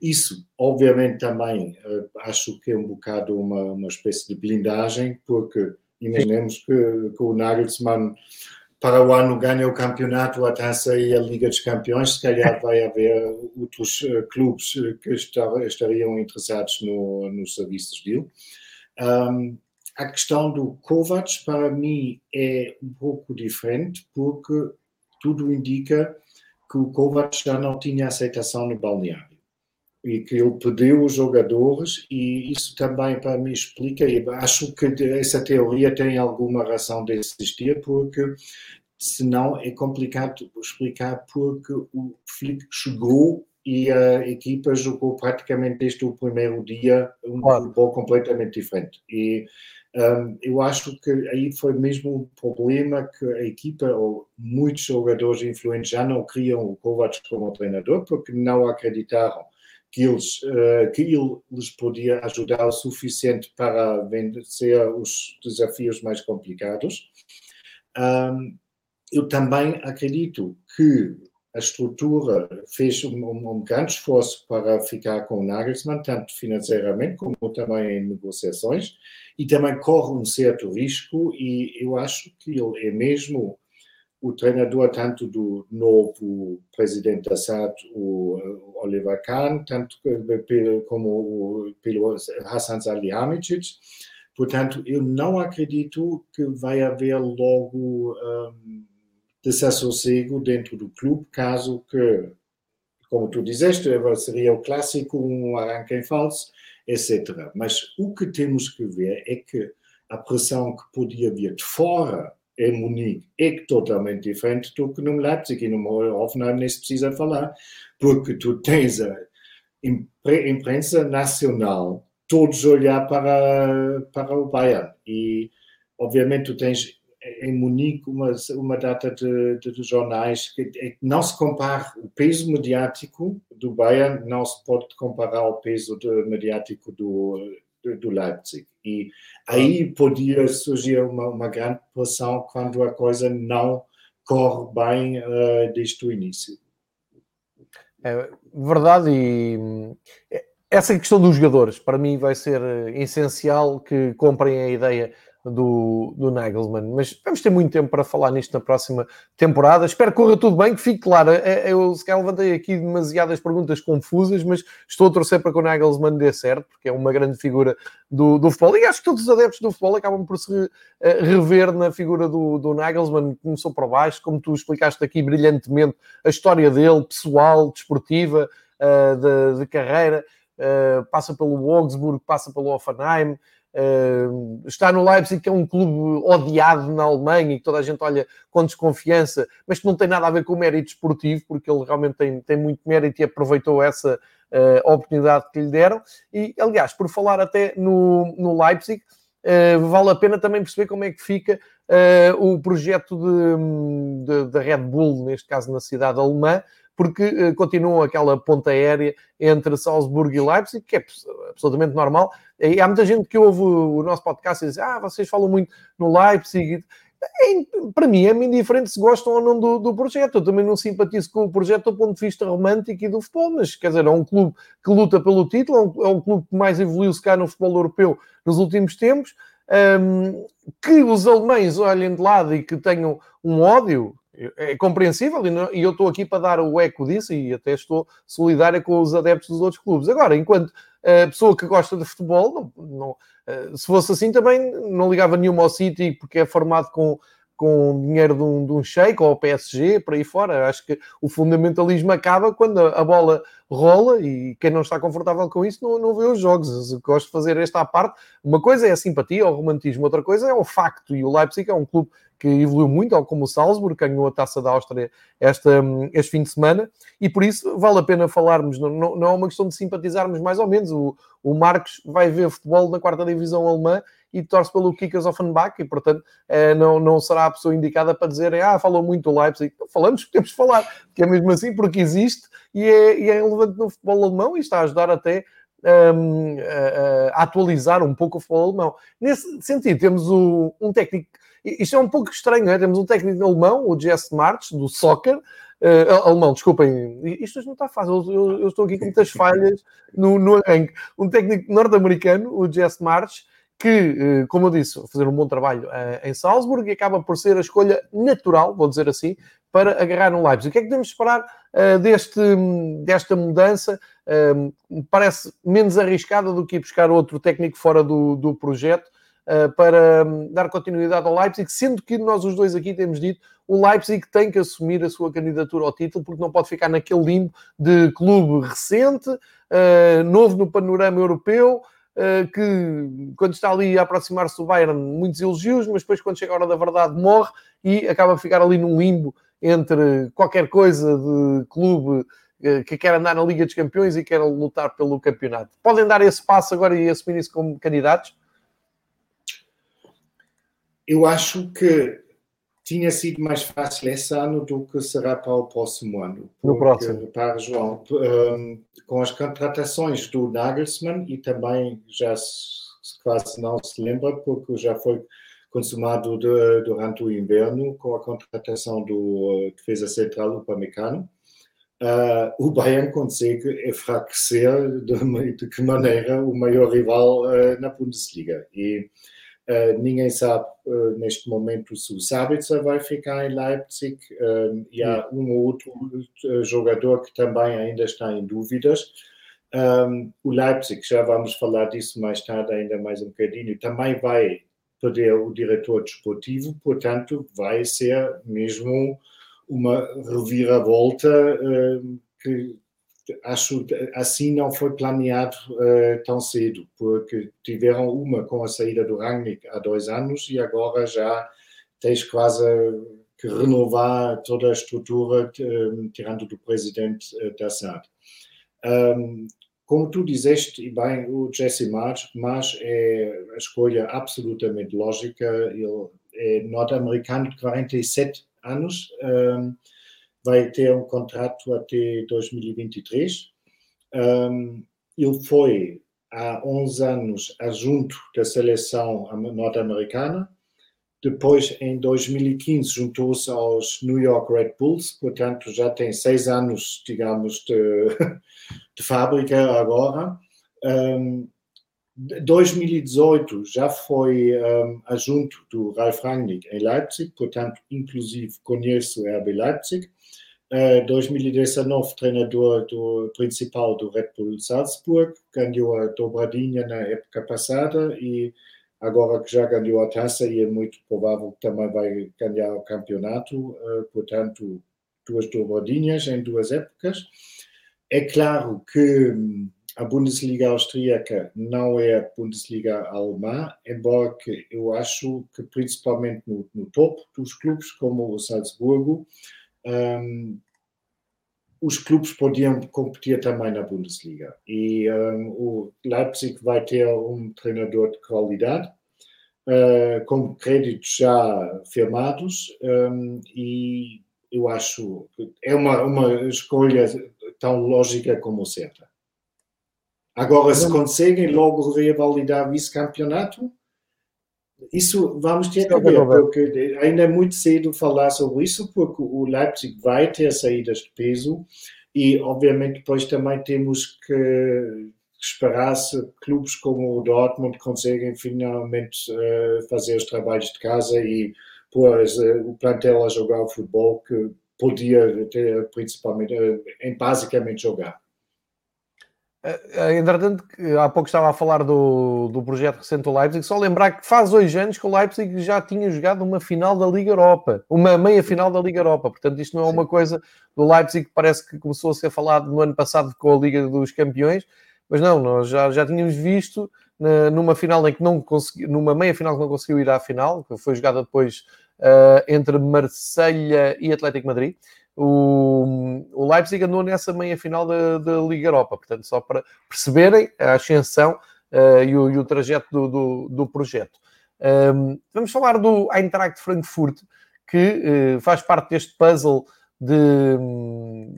Isso, obviamente, também uh, acho que é um bocado uma, uma espécie de blindagem, porque imaginemos que, que o Nagelsmann para o ano ganha o campeonato, a taça e a Liga dos Campeões, se calhar vai haver outros uh, clubes eh, que estar, estariam interessados no, nos serviços dele. Um, a questão do Kovac, para mim, é um pouco diferente, porque tudo indica que o Kovac já não tinha aceitação no balneário e que ele pediu os jogadores e isso também para mim explica e acho que essa teoria tem alguma razão de existir porque senão é complicado explicar porque o Filipe chegou e a equipa jogou praticamente desde o primeiro dia um claro. futebol completamente diferente e um, eu acho que aí foi mesmo um problema que a equipa ou muitos jogadores influentes já não queriam o Kovac como treinador porque não acreditaram que, eles, uh, que ele lhes podia ajudar o suficiente para vencer os desafios mais complicados. Um, eu também acredito que a estrutura fez um, um, grande esforço para ficar com o Nagelsmann, tanto financeiramente como também em negociações, e também corre um certo risco, e eu acho que ele é mesmo o treinador tanto do novo presidente da SAD, o Oliver Kahn, tanto como pelo Hassan Salihamidzic. Portanto, eu não acredito que vai haver logo um, desassossego dentro do clube, caso que, como tu dizeste, seria o clássico, um arranque em falso, etc. Mas o que temos que ver é que a pressão que podia vir de fora em Munique é totalmente diferente do que no Leipzig e no Hoffenheim nem se precisa falar, porque tu tens a imprensa nacional todos olhar para, para o Bayern. E obviamente tu tens em Munique uma, uma data de, de, de jornais que, que não se compara o peso mediático do Bayern não se pode comparar ao peso de, mediático do, do Leipzig. E aí podia surgir uma, uma grande pressão quando a coisa não corre bem uh, desde o início. É verdade, e eh, essa questão dos jogadores, para mim, vai ser eh, essencial que comprem a ideia do, do Nagelsmann. Mas vamos ter muito tempo para falar nisto na próxima temporada. Espero que corra tudo bem, que fique claro. É, é, eu se calhar levantei aqui demasiadas perguntas confusas, mas estou a torcer para que o Nagelsmann dê certo, porque é uma grande figura do, do futebol. E acho que todos os adeptos do futebol acabam por se eh, rever na figura do, do Nagelsmann. Começou por baixo, como tu explicaste aqui brilhantemente, a história dele, pessoal, desportiva, uh, de, de, carreira. Uh, passa pelo Augsburg, passa pelo Offenheim, Uh, está no Leipzig, que é um clube odiado na Alemanha e que toda a gente olha com desconfiança, mas que não tem nada a ver com o mérito esportivo, porque ele realmente tem, tem muito mérito e aproveitou essa uh, oportunidade que lhe deram. E, aliás, por falar até no, no Leipzig, uh, vale a pena também perceber como é que fica o projeto da Red Bull, neste caso na cidade alemã, porque uh, continuam aquela ponta aérea entre Salzburgo e Leipzig, que é absolutamente normal. E há muita gente que ouve o nosso podcast e diz: Ah, vocês falam muito no Leipzig. É, para mim é indiferente se gostam ou não do, do, projeto. Eu também não simpatizo com o projeto do ponto de vista romântico e do futebol, mas quer dizer, é um clube que luta pelo título, é um, é um clube que mais evoluiu se cá no futebol europeu nos últimos tempos. Um, que os alemães olhem de lado e que tenham um ódio, é compreensível e eu estou aqui para dar o eco disso e até estou solidária com os adeptos dos outros clubes. Agora, enquanto uh, pessoa que gosta de futebol, não, não, uh, se fosse assim também não ligava nenhuma ao City porque é formado com, com dinheiro de um, de um sheik ou ao PSG, por aí fora. Acho que o fundamentalismo acaba quando a, a, bola rola e quem não está confortável com isso não, não vê os jogos. Eu gosto de fazer esta à parte. Uma coisa é a simpatia, o romantismo, outra coisa é o facto. E o Leipzig é um clube que evoluiu muito, ou como o Salzburg, ganhou a taça da Áustria esta, este fim de semana, e por isso vale a pena falarmos, não, não, não é uma questão de simpatizarmos mais ou menos. O, o Marcos vai ver futebol na quarta divisão alemã e torce pelo Kickers Offenbach e, portanto, eh, não, não será a pessoa indicada para dizerem ah, falou muito o Leipzig. Falamos temos de falar, que é mesmo assim, porque existe e é, e é relevante no futebol alemão e está a ajudar até um, a, a, atualizar um pouco o futebol alemão. Nesse sentido, temos o, um técnico, isto é um pouco estranho, é? temos um técnico alemão, o Jesse Martins, do soccer, uh, alemão, desculpem, isto não está fácil, eu, eu, estou aqui com muitas falhas no, no arranque. Um técnico norte-americano, o Jesse Martins, que, eh, como eu disse, fazer um bom trabalho eh, em Salzburg e acaba por ser a escolha natural, vou dizer assim, para agarrar no Leipzig. O que é que devemos esperar uh, deste, desta mudança? Uh, parece menos arriscada do que ir buscar outro técnico fora do, do projeto uh, para um, dar continuidade ao Leipzig, sendo que nós os dois aqui temos dito o Leipzig tem que assumir a sua candidatura ao título, porque não pode ficar naquele limbo de clube recente, novo no panorama europeu, Uh, que quando está ali a aproximar-se do Bayern, muitos elogios, mas depois quando chega a hora da verdade morre e acaba a ficar ali num limbo entre qualquer coisa de clube eh, que quer andar na Liga dos Campeões e quer lutar pelo campeonato. Podem dar esse passo agora e assumir isso como candidatos? Eu acho que tinha sido mais fácil esse ano do que será para o próximo ano. no próximo. Para João, um, com as contratações do Nagelsmann e também já se, quase não se lembra, porque já foi consumado de, durante o inverno com a contratação do defesa central Upamecano. Uh, o Bayern consegue enfraquecer de, de, que maneira o maior rival uh, na Bundesliga. E uh, ninguém sabe neste momento se o Sabitzer vai ficar em Leipzig. e há um ou outro jogador que também ainda está em dúvidas. Um, o Leipzig, já vamos falar disso mais tarde, ainda mais um bocadinho, também vai perder o diretor desportivo, portanto, vai ser mesmo uma reviravolta uh, que acho assim não foi planeado uh, tão cedo, porque tiveram uma com a saída do Rangnick há dois anos e agora já tens quase que renovar toda a estrutura, uh, tirando do presidente da SAD. Um, como tu disseste, e bem, o Jesse March, March é a escolha absolutamente lógica. Ele é norte-americano de 47 anos, um, vai ter um contrato até 2023. Um, ele foi há 11 anos adjunto da seleção norte-americana. Depois, em 2015, juntou-se aos New York Red Bulls, portanto, já tem seis anos, digamos, de, de fábrica agora. Um, 2018 já foi um, adjunto do Ralf Rangnick em Leipzig, portanto, inclusive conheço o RB Leipzig. Uh, 2019, treinador do, principal do Red Bull Salzburg, ganhou a dobradinha na época passada e agora que já ganhou a taça e é muito provável que também vai ganhar o campeonato, uh, portanto, duas dobradinhas em duas épocas. É claro que hum, a Bundesliga austríaca não é a Bundesliga alemã, embora que eu acho que principalmente no, no topo dos clubes, como o Salzburgo, um, os clubes podiam competir também na Bundesliga. E um, o Leipzig vai ter um treinador de qualidade, uh, com créditos já firmados, um, e eu acho que é uma, uma escolha tão lógica como certa. Agora, se conseguem logo revalidar vice-campeonato, isso vamos ter que ver, porque ainda é muito cedo falar sobre isso, porque o Leipzig vai ter saídas de peso e, obviamente, depois também temos que esperar se clubes como o Dortmund conseguem finalmente uh, fazer os trabalhos de casa e pôr uh, o plantel a jogar o futebol que podia ter, principalmente, uh, em basicamente jogar. Eh, eh, entretanto, há pouco estava a falar do, do projeto recente do Leipzig, só lembrar que faz dois anos que o Leipzig já tinha jogado uma final da Liga Europa, uma meia final da Liga Europa, portanto isto não é uma coisa do Leipzig que parece que começou a ser falado no ano passado com a Liga dos Campeões, mas não, nós já, já tínhamos visto na, numa final em que não conseguiu, numa meia final que não conseguiu ir à final, que foi jogada depois entre Marselha e Atlético Madrid. O, o Leipzig andou nessa meia final da, da Liga Europa, portanto, só para perceberem a ascensão uh, e, o, e, o, trajeto do, do, do projeto. Um, vamos falar do Eintracht Frankfurt, que uh, faz parte deste puzzle de,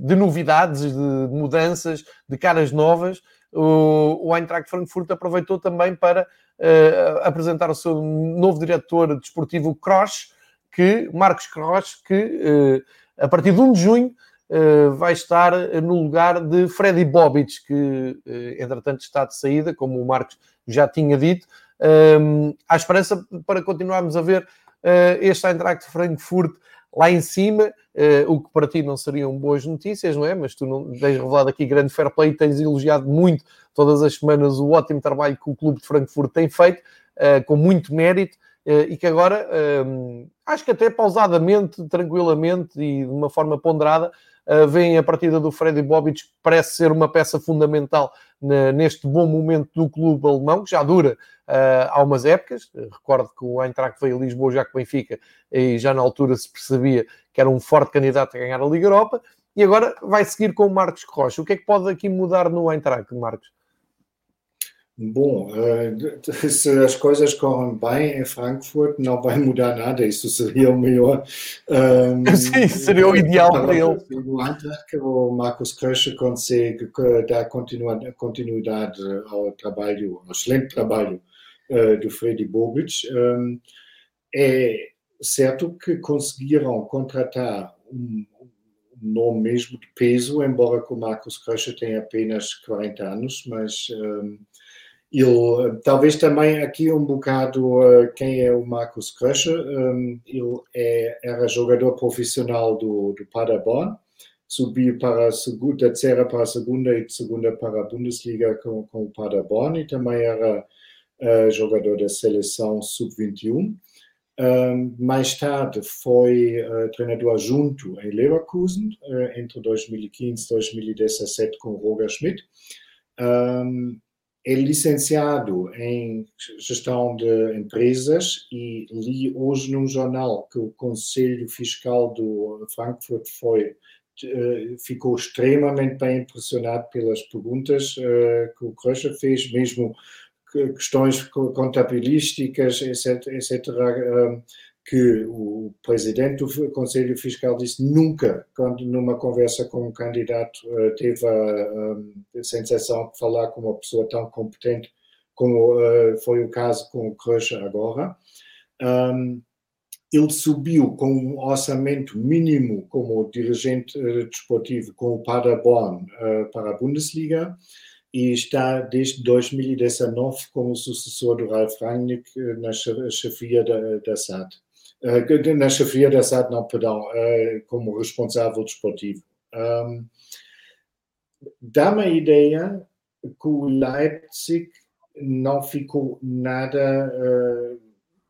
de, novidades, de mudanças, de caras novas. O, o Eintracht Frankfurt aproveitou também para uh, apresentar o seu novo diretor desportivo, Kroos, que, Marcos Kroos, que a partir de 1 de junho, Uh, vai estar no lugar de Freddy Bobic, que uh, entretanto está de saída, como o Marcos já tinha dito. Há esperança para continuarmos a ver uh, este Eintracht Frankfurt lá em cima, o que para ti não seriam boas notícias, não é? Mas tu não tens revelado aqui grande fair play, tens elogiado muito todas as semanas o ótimo trabalho que o clube de Frankfurt tem feito, com muito mérito. Eh, e que agora, ehm, acho que até pausadamente, tranquilamente e de uma forma ponderada, eh, vem a partida do Freddy Bobic, que parece ser uma peça fundamental neste bom momento do clube alemão, que já dura eh, há umas épocas. Recordo que o Eintracht veio a Lisboa já com o Benfica e já na altura se percebia que era um forte candidato a ganhar a Liga Europa. E agora vai seguir com o Marcos Rocha. O que é que pode aqui mudar no Eintracht, Marcos? Bom, se as coisas correm bem em Frankfurt, não vai mudar nada. Isso seria o melhor. Um, Sim, seria o ideal para ele. Que o Marcos Krösche consegue dar continuidade ao trabalho, ao excelente trabalho uh, do Freddy Bobic. Um, é certo que conseguiram contratar um, nome mesmo de peso, embora o Marcos Krösche tenha apenas 40 anos, mas um, ele, talvez também aqui um bocado uh, quem é o Marcos Kröscher, um, ele é, era jogador profissional do, do Paderborn, subiu para a segunda, terceira para a segunda e segunda para a Bundesliga com, com o Paderborn e também era uh, jogador da seleção sub-21. Um, mais tarde foi uh, treinador junto em Leverkusen entre 2015 e 2017 com Roger Schmidt. Um, é licenciado em gestão de empresas e li hoje num jornal que o Conselho Fiscal do Frankfurt foi eh, ficou extremamente bem impressionado pelas perguntas eh, que o Kröscher fez, mesmo questões contabilísticas, etc, etc que o presidente do Conselho Fiscal disse nunca, quando numa conversa com um candidato, eh, teve a, a sensação de falar com uma pessoa tão competente como uh, foi o caso com o Crush agora. Um, ele subiu com um orçamento mínimo como dirigente uh, desportivo com o Paderborn para a Bundesliga e está desde 2019 como sucessor do Ralf Rangnick na chefia da, da SAD. Eh, na chefia da SAD, não, perdão, eh, como responsável desportivo. Um, Dá-me a ideia que o Leipzig não ficou nada uh,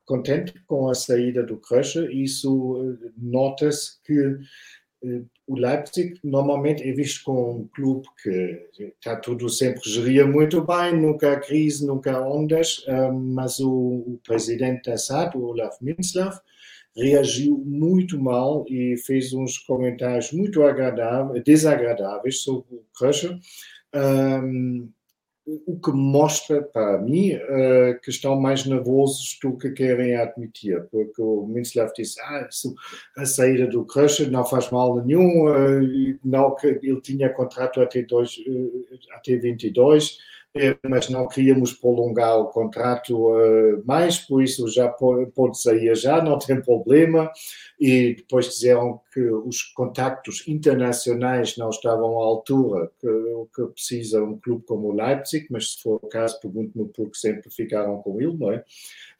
contente com a saída do Crusher. Isso nota-se que uh, o Leipzig normalmente é visto como um clube que está tudo sempre geria muito bem, nunca há crise, nunca há ondas, uh, mas o, o, presidente da SAD, o Olaf Minslav, reagiu muito mal e fez uns comentários muito desagradáveis sobre o Crusher, um, o que mostra para mim uh, que estão mais nervosos do que querem admitir, porque o Minslav disse ah, isso, a saída do Crusher não faz mal nenhum, uh, não, ele tinha contrato até, dois, uh, até 22, mas não queríamos prolongar o contrato uh, mais, por isso já pode sair já, não tem problema. E depois disseram que os contactos internacionais não estavam à altura que, que precisa um clube como o Leipzig, mas se for o caso, pergunto-me por que sempre ficaram com ele, não é?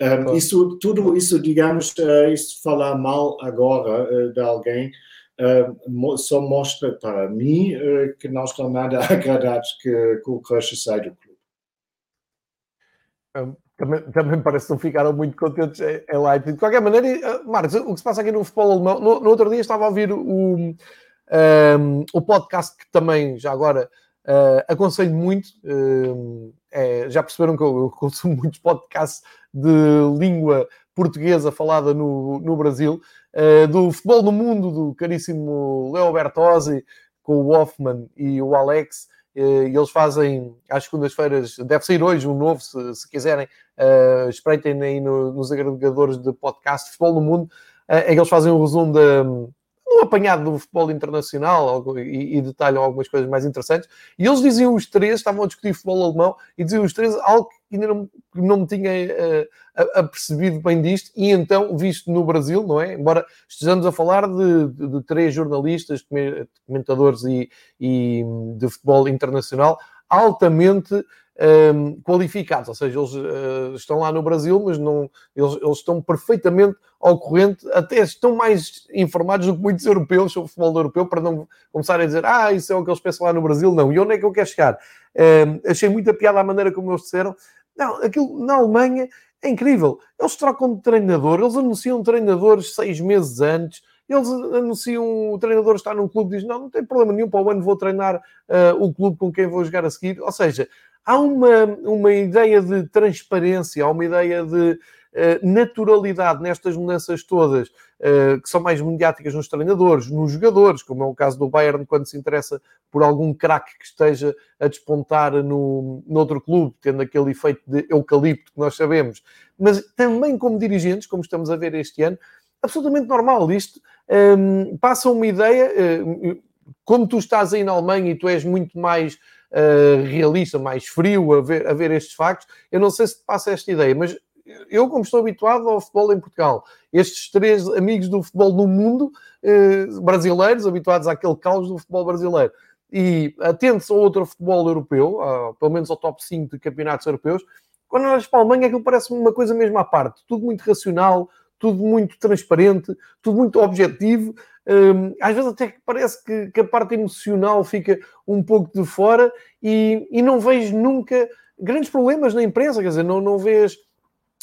Um, isso, tudo isso, digamos, uh, isso falar mal agora uh, de alguém, Uh, só mostra para mim uh, que não estão nada agradados que, que o Crush sai do clube. Também, também parece que não ficaram muito contentes em Leipzig. De qualquer maneira, eh, Marcos, o que se passa aqui no futebol alemão, no, no outro dia estava a ouvir o, um, o podcast que também, já agora, uh, aconselho muito. Uh, é, já perceberam que eu, eu consumo muitos podcasts de língua portuguesa falada no, no Brasil, uh, do futebol no mundo, do caríssimo Leo Bertozzi, com o Hoffman e o Alex. Uh, eles fazem às segundas-feiras, deve sair hoje um novo, se, se quiserem, uh, espreitem aí no, nos agregadores de podcast Futebol no Mundo, uh, é que eles fazem um resumo da um apanhado do futebol internacional e, e detalham algumas coisas mais interessantes. E eles diziam os três, estavam a discutir futebol alemão, e diziam os três algo ainda não, não me tinha uh, apercebido bem disto, e então, visto no Brasil, não é? Embora estejamos a falar de, de, de três jornalistas, comentadores e, e de futebol internacional, altamente um, qualificados, ou seja, eles uh, estão lá no Brasil, mas não, eles, eles, estão perfeitamente ao corrente, até estão mais informados do que muitos europeus sobre o futebol europeu, para não começarem a dizer, ah, isso é o que eles pensam lá no Brasil, não. E onde é que eu quero chegar? Um, achei muita piada a maneira como eles disseram. Não, aquilo na Alemanha é incrível. Eles trocam de treinador, eles anunciam treinadores seis meses antes, eles anunciam o treinador está num clube diz: Não, não tem problema nenhum, para o ano vou treinar uh, o clube com quem vou jogar a seguir. Ou seja, há uma, uma ideia de transparência, há uma ideia de uh, naturalidade nestas mudanças todas, uh, que são mais mediáticas nos treinadores, nos jogadores, como é o caso do Bayern, quando se interessa por algum craque que esteja a despontar no, noutro clube, tendo aquele efeito de eucalipto que nós sabemos, mas também como dirigentes, como estamos a ver este ano, absolutamente normal. Isto ehm, passa uma ideia, uh, como tu estás aí na Alemanha e tu és muito mais uh, realista, mais frio a ver, a ver estes factos. Eu não sei se te passa esta ideia, mas eu, como estou habituado ao futebol em Portugal, estes três amigos do futebol no mundo, uh, brasileiros, habituados àquele caos do futebol brasileiro, e atentos a outro futebol europeu, pelo menos ao top 5 de campeonatos europeus, quando olhas para a Alemanha, aquilo parece-me uma coisa mesmo à parte, tudo muito racional, tudo muito transparente, tudo muito objetivo. Um, às vezes até parece que, que, a parte emocional fica um pouco de fora e, e, não vejo nunca grandes problemas na imprensa, quer dizer, não, não vês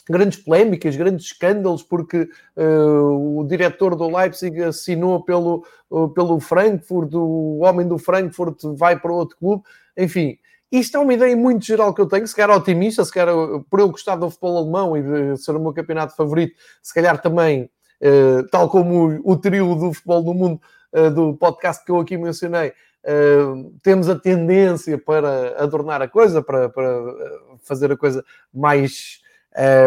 grandes polémicas, grandes escândalos, porque uh, o diretor do Leipzig assinou pelo, uh, pelo Frankfurt, o homem do Frankfurt vai para outro clube, enfim, isto é uma ideia muito geral que eu tenho, se calhar otimista, se calhar por eu gostar do futebol alemão e ser o meu campeonato favorito, se calhar também, uh, tal como o, o, trio do futebol do mundo, uh, do podcast que eu aqui mencionei, uh, temos a tendência para adornar a coisa, para, para fazer a coisa mais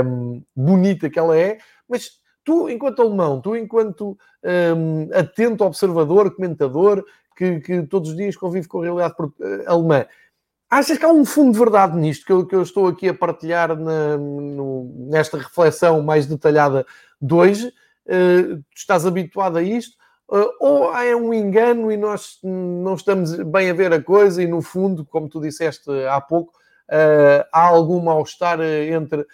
um, bonita que ela é, mas tu, enquanto alemão, tu, enquanto um, atento observador, comentador, que, que, todos os dias convive com a realidade alemã, Achas que há um fundo de verdade nisto que eu, que eu estou aqui a partilhar na, no, nesta reflexão mais detalhada de hoje? Uh, estás habituado a isto? Uh, ou é um engano e nós não estamos bem a ver a coisa e, no fundo, como tu disseste há pouco, uh, há algum mal-estar entre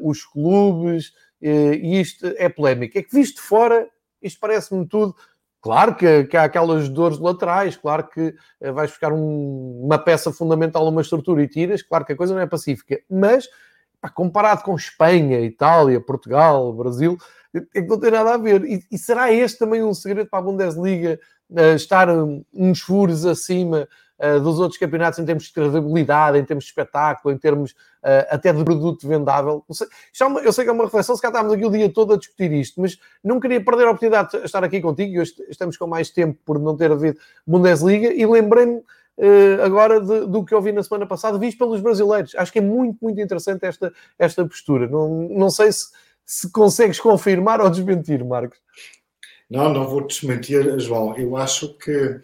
os clubes e isto é polémico. É que, visto fora, isto parece-me tudo Claro que, que, há aquelas dores laterais, claro que vais buscar um, uma peça fundamental a uma estrutura e tiras, claro que a coisa não é pacífica, mas comparado com Espanha, Itália, Portugal, Brasil, é que não tem nada a ver. E, e será este também um segredo para a Bundesliga uh, estar uns furos acima uh, dos outros campeonatos em termos de credibilidade, em termos de espetáculo, em termos uh, até de produto vendável. Sei, é uma, eu sei que é uma reflexão, se cá estávamos aqui o dia todo a discutir isto, mas não queria perder a oportunidade de estar aqui contigo. Hoje estamos com mais tempo por não ter havido Bundesliga e lembrei-me Uh, agora de, do que eu vi na semana passada, visto pelos brasileiros. Acho que é muito, muito interessante esta, esta postura. Não, não sei se, se consegues confirmar ou desmentir, Marcos. Não, não vou desmentir, João. Eu acho que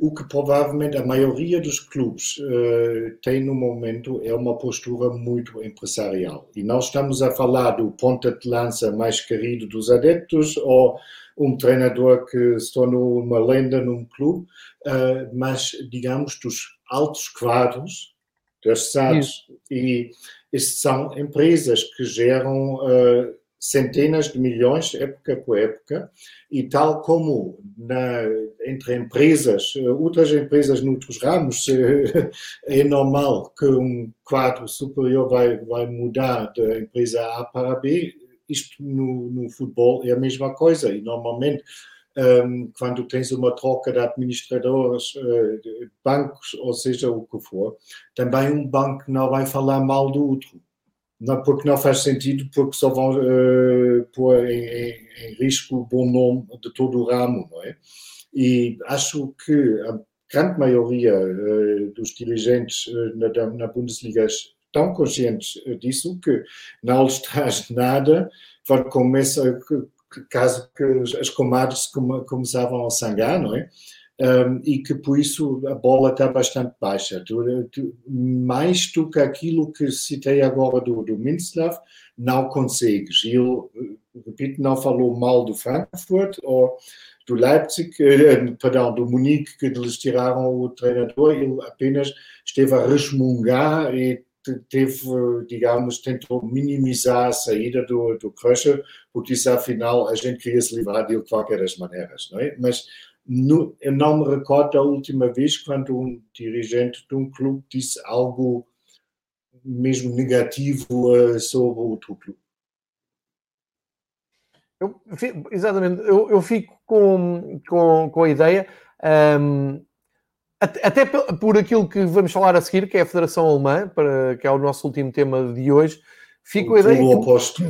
o que provavelmente a maioria dos clubes uh, tem no momento é uma postura muito empresarial. E não estamos a falar do ponta de lança mais querido dos adeptos ou um treinador que se tornou uma lenda num clube, uh, mas, digamos, dos altos quadros das SADs. E são empresas que geram uh, centenas de milhões, época por época, e tal como na, entre empresas, outras empresas noutros ramos, é normal que um quadro superior vai, vai mudar da empresa A para B, isto no, no futebol é a mesma coisa, e normalmente um, quando tens uma troca de administradores, uh, de bancos, ou seja o que for, também um banco não vai falar mal do outro não, porque não faz sentido, porque só vão uh, pôr em, em, em, risco o bom nome de todo o ramo, não é? E acho que a grande maioria uh, dos dirigentes na, na, Bundesliga estão conscientes disso, que não lhes traz nada quando começa, caso que as comadres começavam a sangrar, não é? um, e que por isso a bola está bastante baixa. Mais do que aquilo que citei agora do, do Minslav, não consegues. Ele, repito, não falou mal do Frankfurt ou do Leipzig, eh, perdão, do Munique, que lhes tiraram o treinador, ele apenas esteve a resmungar e teve, digamos, tentou minimizar a saída do, do Crusher, porque disse, afinal, a gente queria se livrar dele de qualquer das maneiras, não é? Mas no, eu não me recordo a última vez quando um dirigente de um clube disse algo mesmo negativo uh, sobre outro clube. Eu, exatamente, eu, eu, fico com, com, com a ideia, um, ehm, até, até por aquilo que vamos falar a seguir, que é a Federação Alemã, para, que é o nosso último tema de hoje, fico a ideia. O oposto.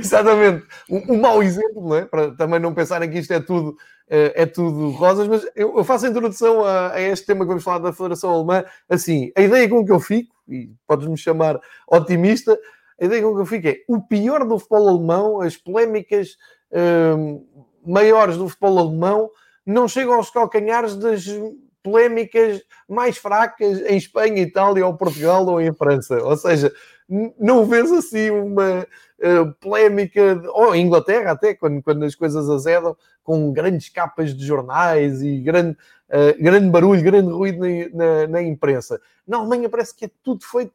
Exatamente. Um, um mau exemplo, não é? Para também não pensarem que isto é tudo, uh, é tudo rosas, mas eu, faço a introdução a, a, este tema que vamos falar da Federação Alemã. Assim, a ideia com que eu fico, e podes-me chamar otimista, a ideia com que eu fico é o pior do futebol alemão, as polémicas uh, maiores do futebol alemão não chegam aos calcanhares das polémicas mais fracas em Espanha, Itália, ou Portugal ou em França. Ou seja, não vês assim uma uh, polémica, ou em Inglaterra até, quando, quando as coisas azedam, com grandes capas de jornais e grande, uh, grande barulho, grande ruído na, na, na, imprensa. Na Alemanha parece que é tudo feito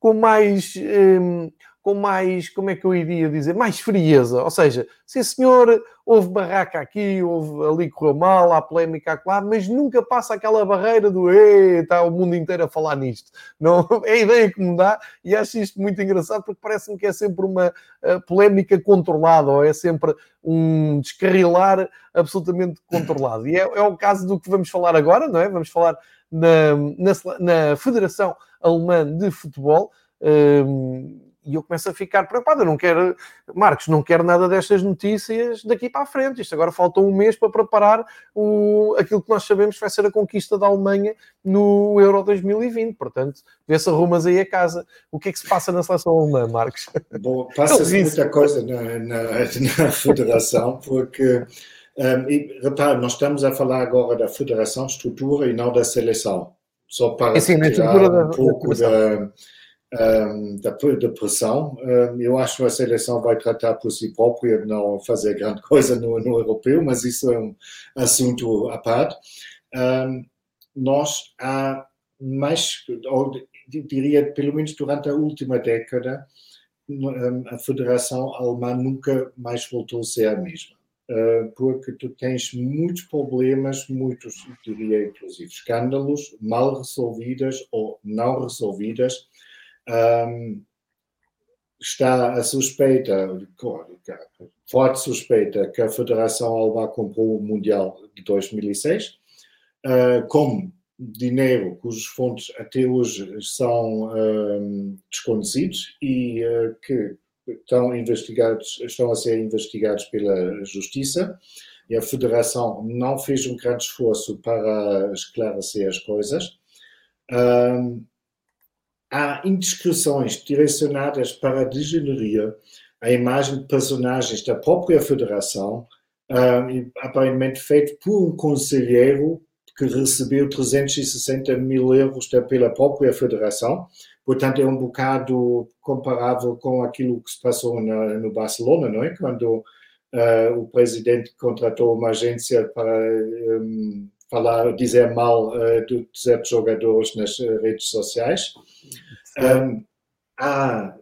com mais... Um, eh, com mais, como é que eu iria dizer, mais frieza. Ou seja, sim senhor, houve barraca aqui, houve ali correu mal, há polémica lá, mas nunca passa aquela barreira do está o mundo inteiro a falar nisto. Não, é a ideia que me dá e acho isto muito engraçado porque parece-me que é sempre uma uh, polémica controlada ou é sempre um descarrilar absolutamente controlado. E é, é, o caso do que vamos falar agora, não é? Vamos falar na, na, na Federação Alemã de Futebol. Uh, e eu começo a ficar preocupado. Eu não quero, Marcos, não quero nada destas notícias daqui para a frente. Isto agora falta um mês para preparar o, aquilo que nós sabemos que vai ser a conquista da Alemanha no Euro 2020. Portanto, vê se arrumas aí a casa. O que é que se passa na seleção alemã, Marcos? Bom, passa-se muita coisa na, na, na federação, porque. Um, e, repare, nós estamos a falar agora da federação estrutura e não da seleção. Só para sim, tirar um pouco da, da da, da pressão. Um, eu acho que a seleção vai tratar por si própria, não fazer grande coisa no, no europeu, mas isso é um assunto à parte. Um, nós há mais, ou diria pelo menos durante a última década, a Federação Alemã nunca mais voltou a ser a mesma. Porque tu tens muitos problemas, muitos, diria inclusive escândalos, mal resolvidas ou não resolvidas, um, está a suspeita, forte suspeita, que a Federação Alemã comprou o Mundial de 2006, uh, com dinheiro cujos fontes até hoje são um, desconhecidos e uh, que estão investigados, estão a ser investigados pela Justiça e a Federação não fez um grande esforço para esclarecer as coisas. Um, há indiscrições direcionadas para a degeneria, a imagem de personagens da própria federação, uh, aparentemente feito por um conselheiro que recebeu 360 mil euros pela própria federação. Portanto, é um bocado comparável com aquilo que se passou na, no Barcelona, não é? Quando uh, o presidente contratou uma agência para um, falar, dizer mal uh, de certos jogadores nas eh, redes sociais. Um, há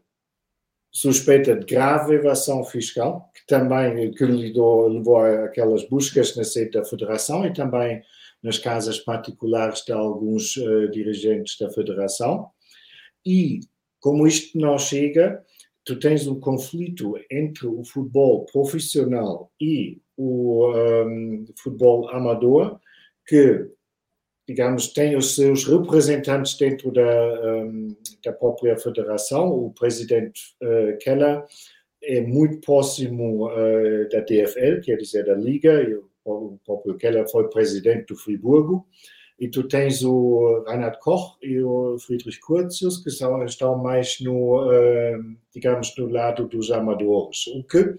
suspeita de grave evasão fiscal, que também que levou, levou a aquelas buscas na sede da Federação e também nas casas particulares de alguns uh, dirigentes da Federação. E, como isto não chega, tu tens um conflito entre o futebol profissional e o um, futebol amador, que digamos, tem os seus representantes dentro da, um, da própria federação. O presidente uh, Keller é muito próximo uh, da DFL, quer dizer, da Liga, e o próprio Keller foi presidente do Friburgo. E tu tens o Reinhard Koch e o Friedrich Curtius, que são, estão mais no, uh, digamos, no lado dos amadores, o que,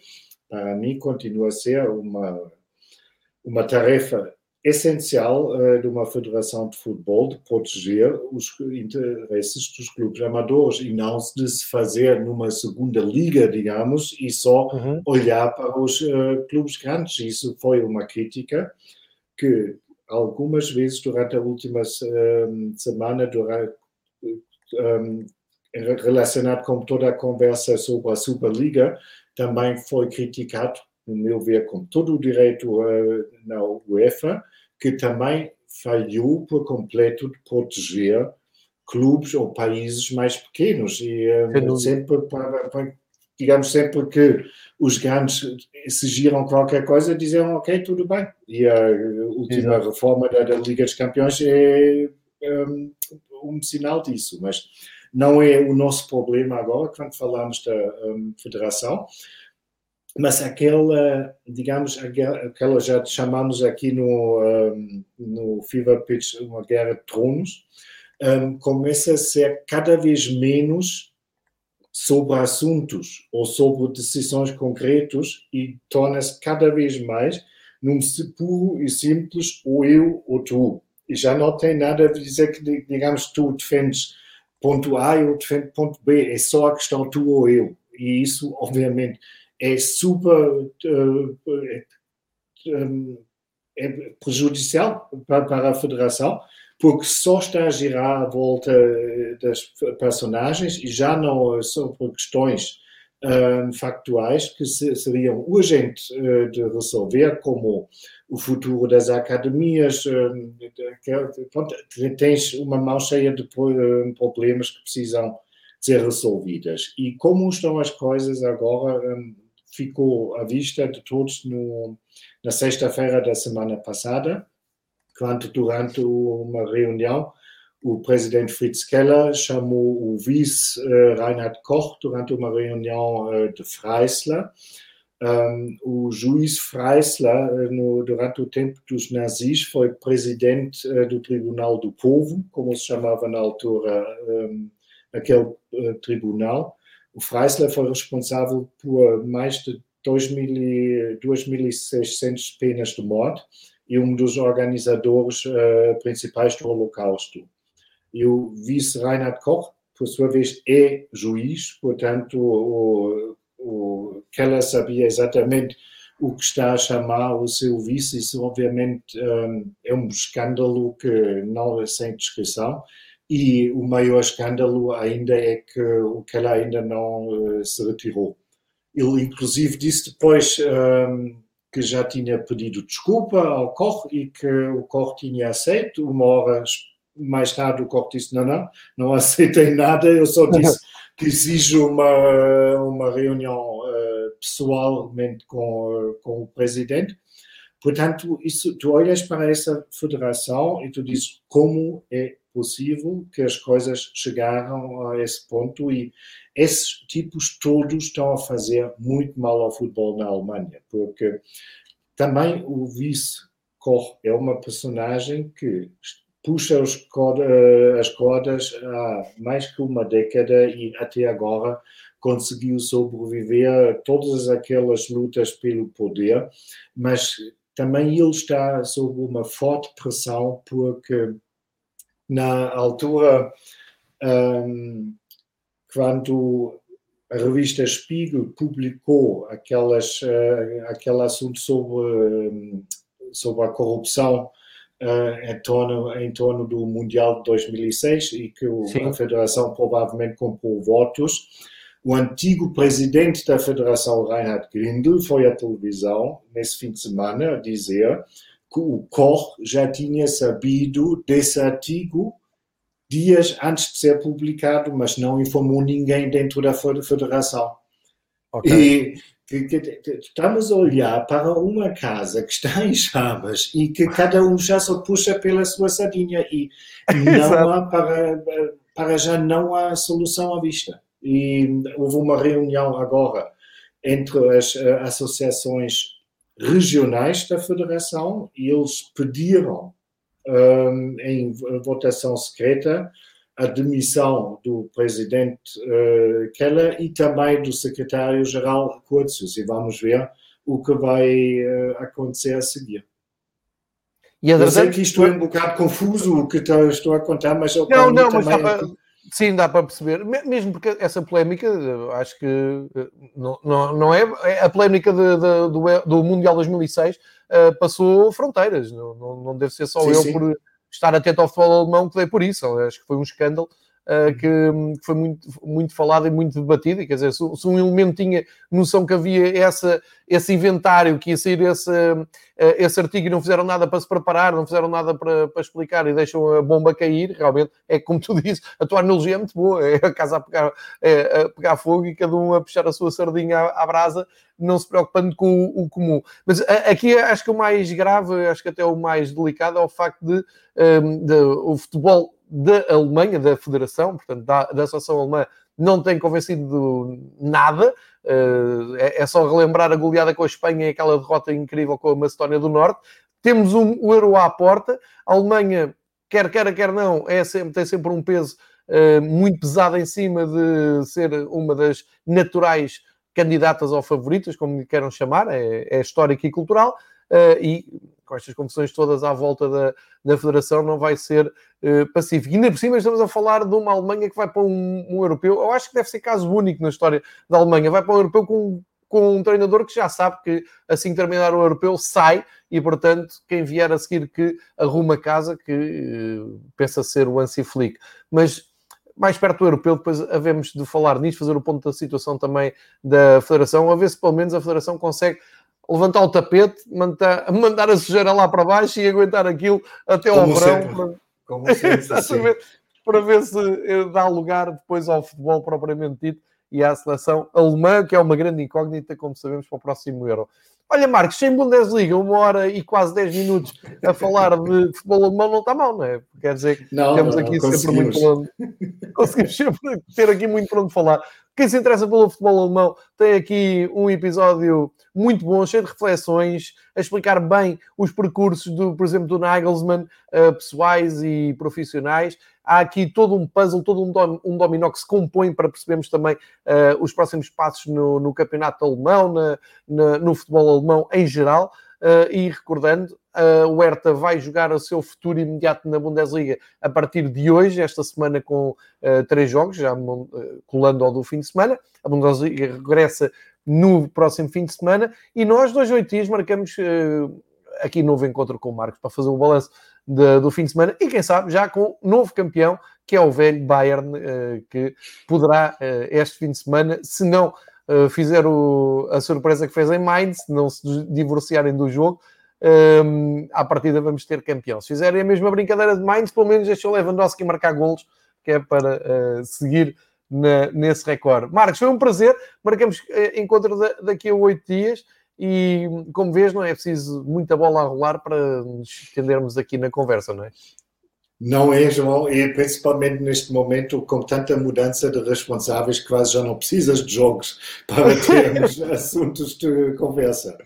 para mim, continua a ser uma, uma tarefa essencial uh, de uma federação de futebol de proteger os interesses dos clubes amadores e não de se fazer numa segunda liga, digamos, e só uhum. olhar para os uh, clubes grandes. Isso foi uma crítica que algumas vezes durante a última uh, semana, durante, um, relacionado com toda a conversa sobre a Superliga, também foi criticado no meu ver, com todo o direito uh, na UEFA, que também falhou por completo de proteger clubes ou países mais pequenos. E um, sempre digamos sempre que os grandes exigiram qualquer coisa diziam ok tudo bem. E a última Exato. reforma da, da, Liga dos Campeões é um, um, sinal disso. Mas não é o nosso problema agora quando falamos da um, federação mas aquela, digamos, aquela já chamamos aqui no, um, no Fever Pitch uma guerra de tronos, um, começa a ser cada vez menos sobre assuntos ou sobre decisões concretas e torna-se cada vez mais num puro e simples ou eu ou tu. E já não tem nada a dizer que, digamos, tu defendes ponto A e eu defendo ponto B, é só a questão tu ou eu. E isso, obviamente, é super é prejudicial para, a federação, porque só está a girar à volta das personagens e já não por questões um, factuais que se, seriam urgentes uh, de resolver, como o futuro das academias. Um, tens uma mão cheia de problemas que precisam ser resolvidas. E como estão as coisas agora, um, ficou à vista de todos no, na sexta-feira da semana passada, quando, durante uma reunião, o presidente Fritz Keller chamou o vice uh, Reinhard Koch durante uma reunião uh, de Freisler. Um, o juiz Freisler, uh, no, durante o tempo dos nazis, foi presidente do Tribunal do Povo, como se chamava na altura um, aquele tribunal. O Freisler foi responsável por mais de 2.600 penas de morte e um dos organizadores uh, principais do Holocausto. E o vice Reinhard Koch, por sua vez, é juiz, portanto, o, o Keller sabia exatamente o que está a chamar o seu vice. Isso, obviamente, um, é um escândalo que não é sem descrição. E o maior escândalo ainda é que o Keller ainda não uh, se retirou. Ele, inclusive, disse depois um, ehm, que já tinha pedido desculpa ao Koch e que o Koch tinha aceito. Uma hora mais tarde, o Koch disse: Não, não, não aceitei nada, eu só disse que exijo uma, uma reunião uh, pessoalmente com, uh, com o presidente. Portanto, isso, tu olhas para essa federação e tu dizes como é possível que as coisas chegaram a esse ponto e esses tipos todos estão a fazer muito mal ao futebol na Alemanha, porque também o vice Koch é uma personagem que puxa as cordas há mais que uma década e até agora conseguiu sobreviver a todas aquelas lutas pelo poder, mas também ele está sob uma forte pressão porque na altura um, quando a revista Spiegel publicou aquelas, uh, aquele assunto sobre, um, sobre a corrupção uh, em, torno, em torno do Mundial de 2006 e que o, a Federação provavelmente comprou votos, o antigo presidente da Federação, Reinhard Grindel, foi à televisão nesse fim de semana a dizer que o Koch já tinha sabido desse artigo dias antes de ser publicado, mas não informou ninguém dentro da federação. Okay. E que, que, estamos a olhar para uma casa que está em chamas e que cada um já só puxa pela sua sardinha e não há para, para já não há solução à vista. E houve uma reunião agora entre as uh, associações regionais da federação e eles pediram um, em votação secreta a demissão do presidente uh, Keller e também do secretário-geral Curtius. E vamos ver o que vai uh, acontecer a seguir. E eu sei que isto é um bocado confuso o que estou a contar, mas eu não, não, mas também... Sim, dá para perceber. Mesmo porque essa polémica, acho que eh, não, não, não é, é. A polémica de, de, do, do Mundial 2006 uh, passou fronteiras. Não, não, não deve ser só sim, eu sim. por estar atento ao futebol alemão que dei por isso. Acho que foi um escândalo que, que, foi muito, muito falado e muito debatido. E, quer dizer, se, um elemento tinha noção que havia essa, esse inventário, que ia sair esse, uh, esse artigo e não fizeram nada para se preparar, não fizeram nada para, para explicar e deixam a bomba cair, realmente é como tu dizes, a tua analogia é muito boa, é a casa a pegar, é, a pegar fogo e cada um a puxar a sua sardinha à, à brasa não se preocupando com o, o, comum. Mas aqui acho que o mais grave, acho que até o mais delicado é o facto de, um, de o futebol da Alemanha, da Federação, portanto, da, da Associação Alemã, não tem convencido nada. Uh, é, é, só relembrar a goleada com a Espanha e aquela derrota incrível com a Macedónia do Norte. Temos um, o euro à porta. A Alemanha, quer queira, quer não, é sempre, tem sempre um peso uh, muito pesado em cima de ser uma das naturais candidatas ou favoritas, como lhe queiram chamar, é, é histórico e cultural. Uh, e com estas confusões todas à volta da, da Federação, não vai ser uh, pacífico. E ainda por cima estamos a falar de uma Alemanha que vai para um, um, europeu, eu acho que deve ser caso único na história da Alemanha, vai para um europeu com, com um treinador que já sabe que assim que terminar o europeu sai e, portanto, quem vier a seguir que arruma casa, que uh, pensa ser o Ansi Flick. Mas mais perto do europeu, depois havemos de falar nisso, fazer o ponto da situação também da Federação, a ver se pelo menos a Federação consegue levantar o tapete, mandar, mandar a sujeira lá para baixo e aguentar aquilo até ao verão. Para... Exatamente, para ver se eh, dá lugar depois ao futebol propriamente dito e à seleção alemã, que é uma grande incógnita, como sabemos, para o próximo Euro. Olha, Marcos, sem Bundesliga, uma hora e quase 10 minutos a falar de futebol alemão não está mal, não é? Quer dizer que não, temos não, aqui não, sempre muito onde... Conseguimos sempre ter aqui muito para onde falar. Quem se interessa pelo futebol alemão tem aqui um episódio muito bom, cheio de reflexões, a explicar bem os percursos, do, por exemplo, do Nagelsmann, uh, pessoais e profissionais. Há aqui todo um puzzle, todo um, dom, um dominó que se compõe para percebermos também uh, os próximos passos no, no campeonato alemão, na, na, no futebol alemão em geral. Uh, e recordando, uh, o Hertha vai jogar o seu futuro imediato na Bundesliga a partir de hoje, esta semana com uh, três jogos, já colando ao do fim de semana. A Bundesliga regressa no próximo fim de semana e nós, dois, oito dias, marcamos aqui novo encontro com o Marcos para fazer o balanço de, do fim de semana e quem sabe já com o novo campeão, que é o velho Bayern, que poderá este fim de semana, se não uh, fizer o, a surpresa que fez em Mainz, não se divorciarem do jogo, um, ehm, à partida vamos ter campeão. Se fizerem a mesma brincadeira de Mainz, pelo menos deixou Lewandowski marcar golos, que é para uh, seguir na, nesse recorde. Marcos, foi um prazer. Marcamos uh, encontro da, daqui a oito dias. E como vês, não é preciso muita bola a rolar para nos estendermos aqui na conversa, não é? Não é, João, e principalmente neste momento, com tanta mudança de responsáveis, quase já não precisas de jogos para termos assuntos de conversa.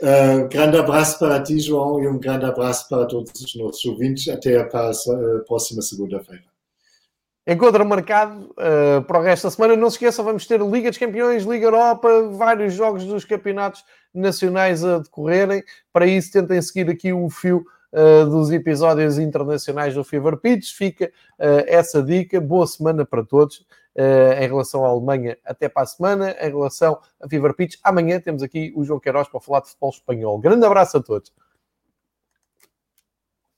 Uh, grande abraço para ti, João, e um grande abraço para todos os nossos ouvintes. Até a próxima segunda-feira. Encontro marcado uh, para o resto da semana. Não se esqueça, vamos ter Liga dos Campeões, Liga Europa, vários jogos dos campeonatos nacionais a decorrerem. Para isso, tentem seguir aqui o fio uh, dos episódios internacionais do Fever Pitch. Fica uh, essa dica. Boa semana para todos. Em relação à Alemanha, até para a semana. Em relação a Fever Pitch, amanhã temos aqui o João Queiroz para falar de futebol espanhol. Grande abraço a todos.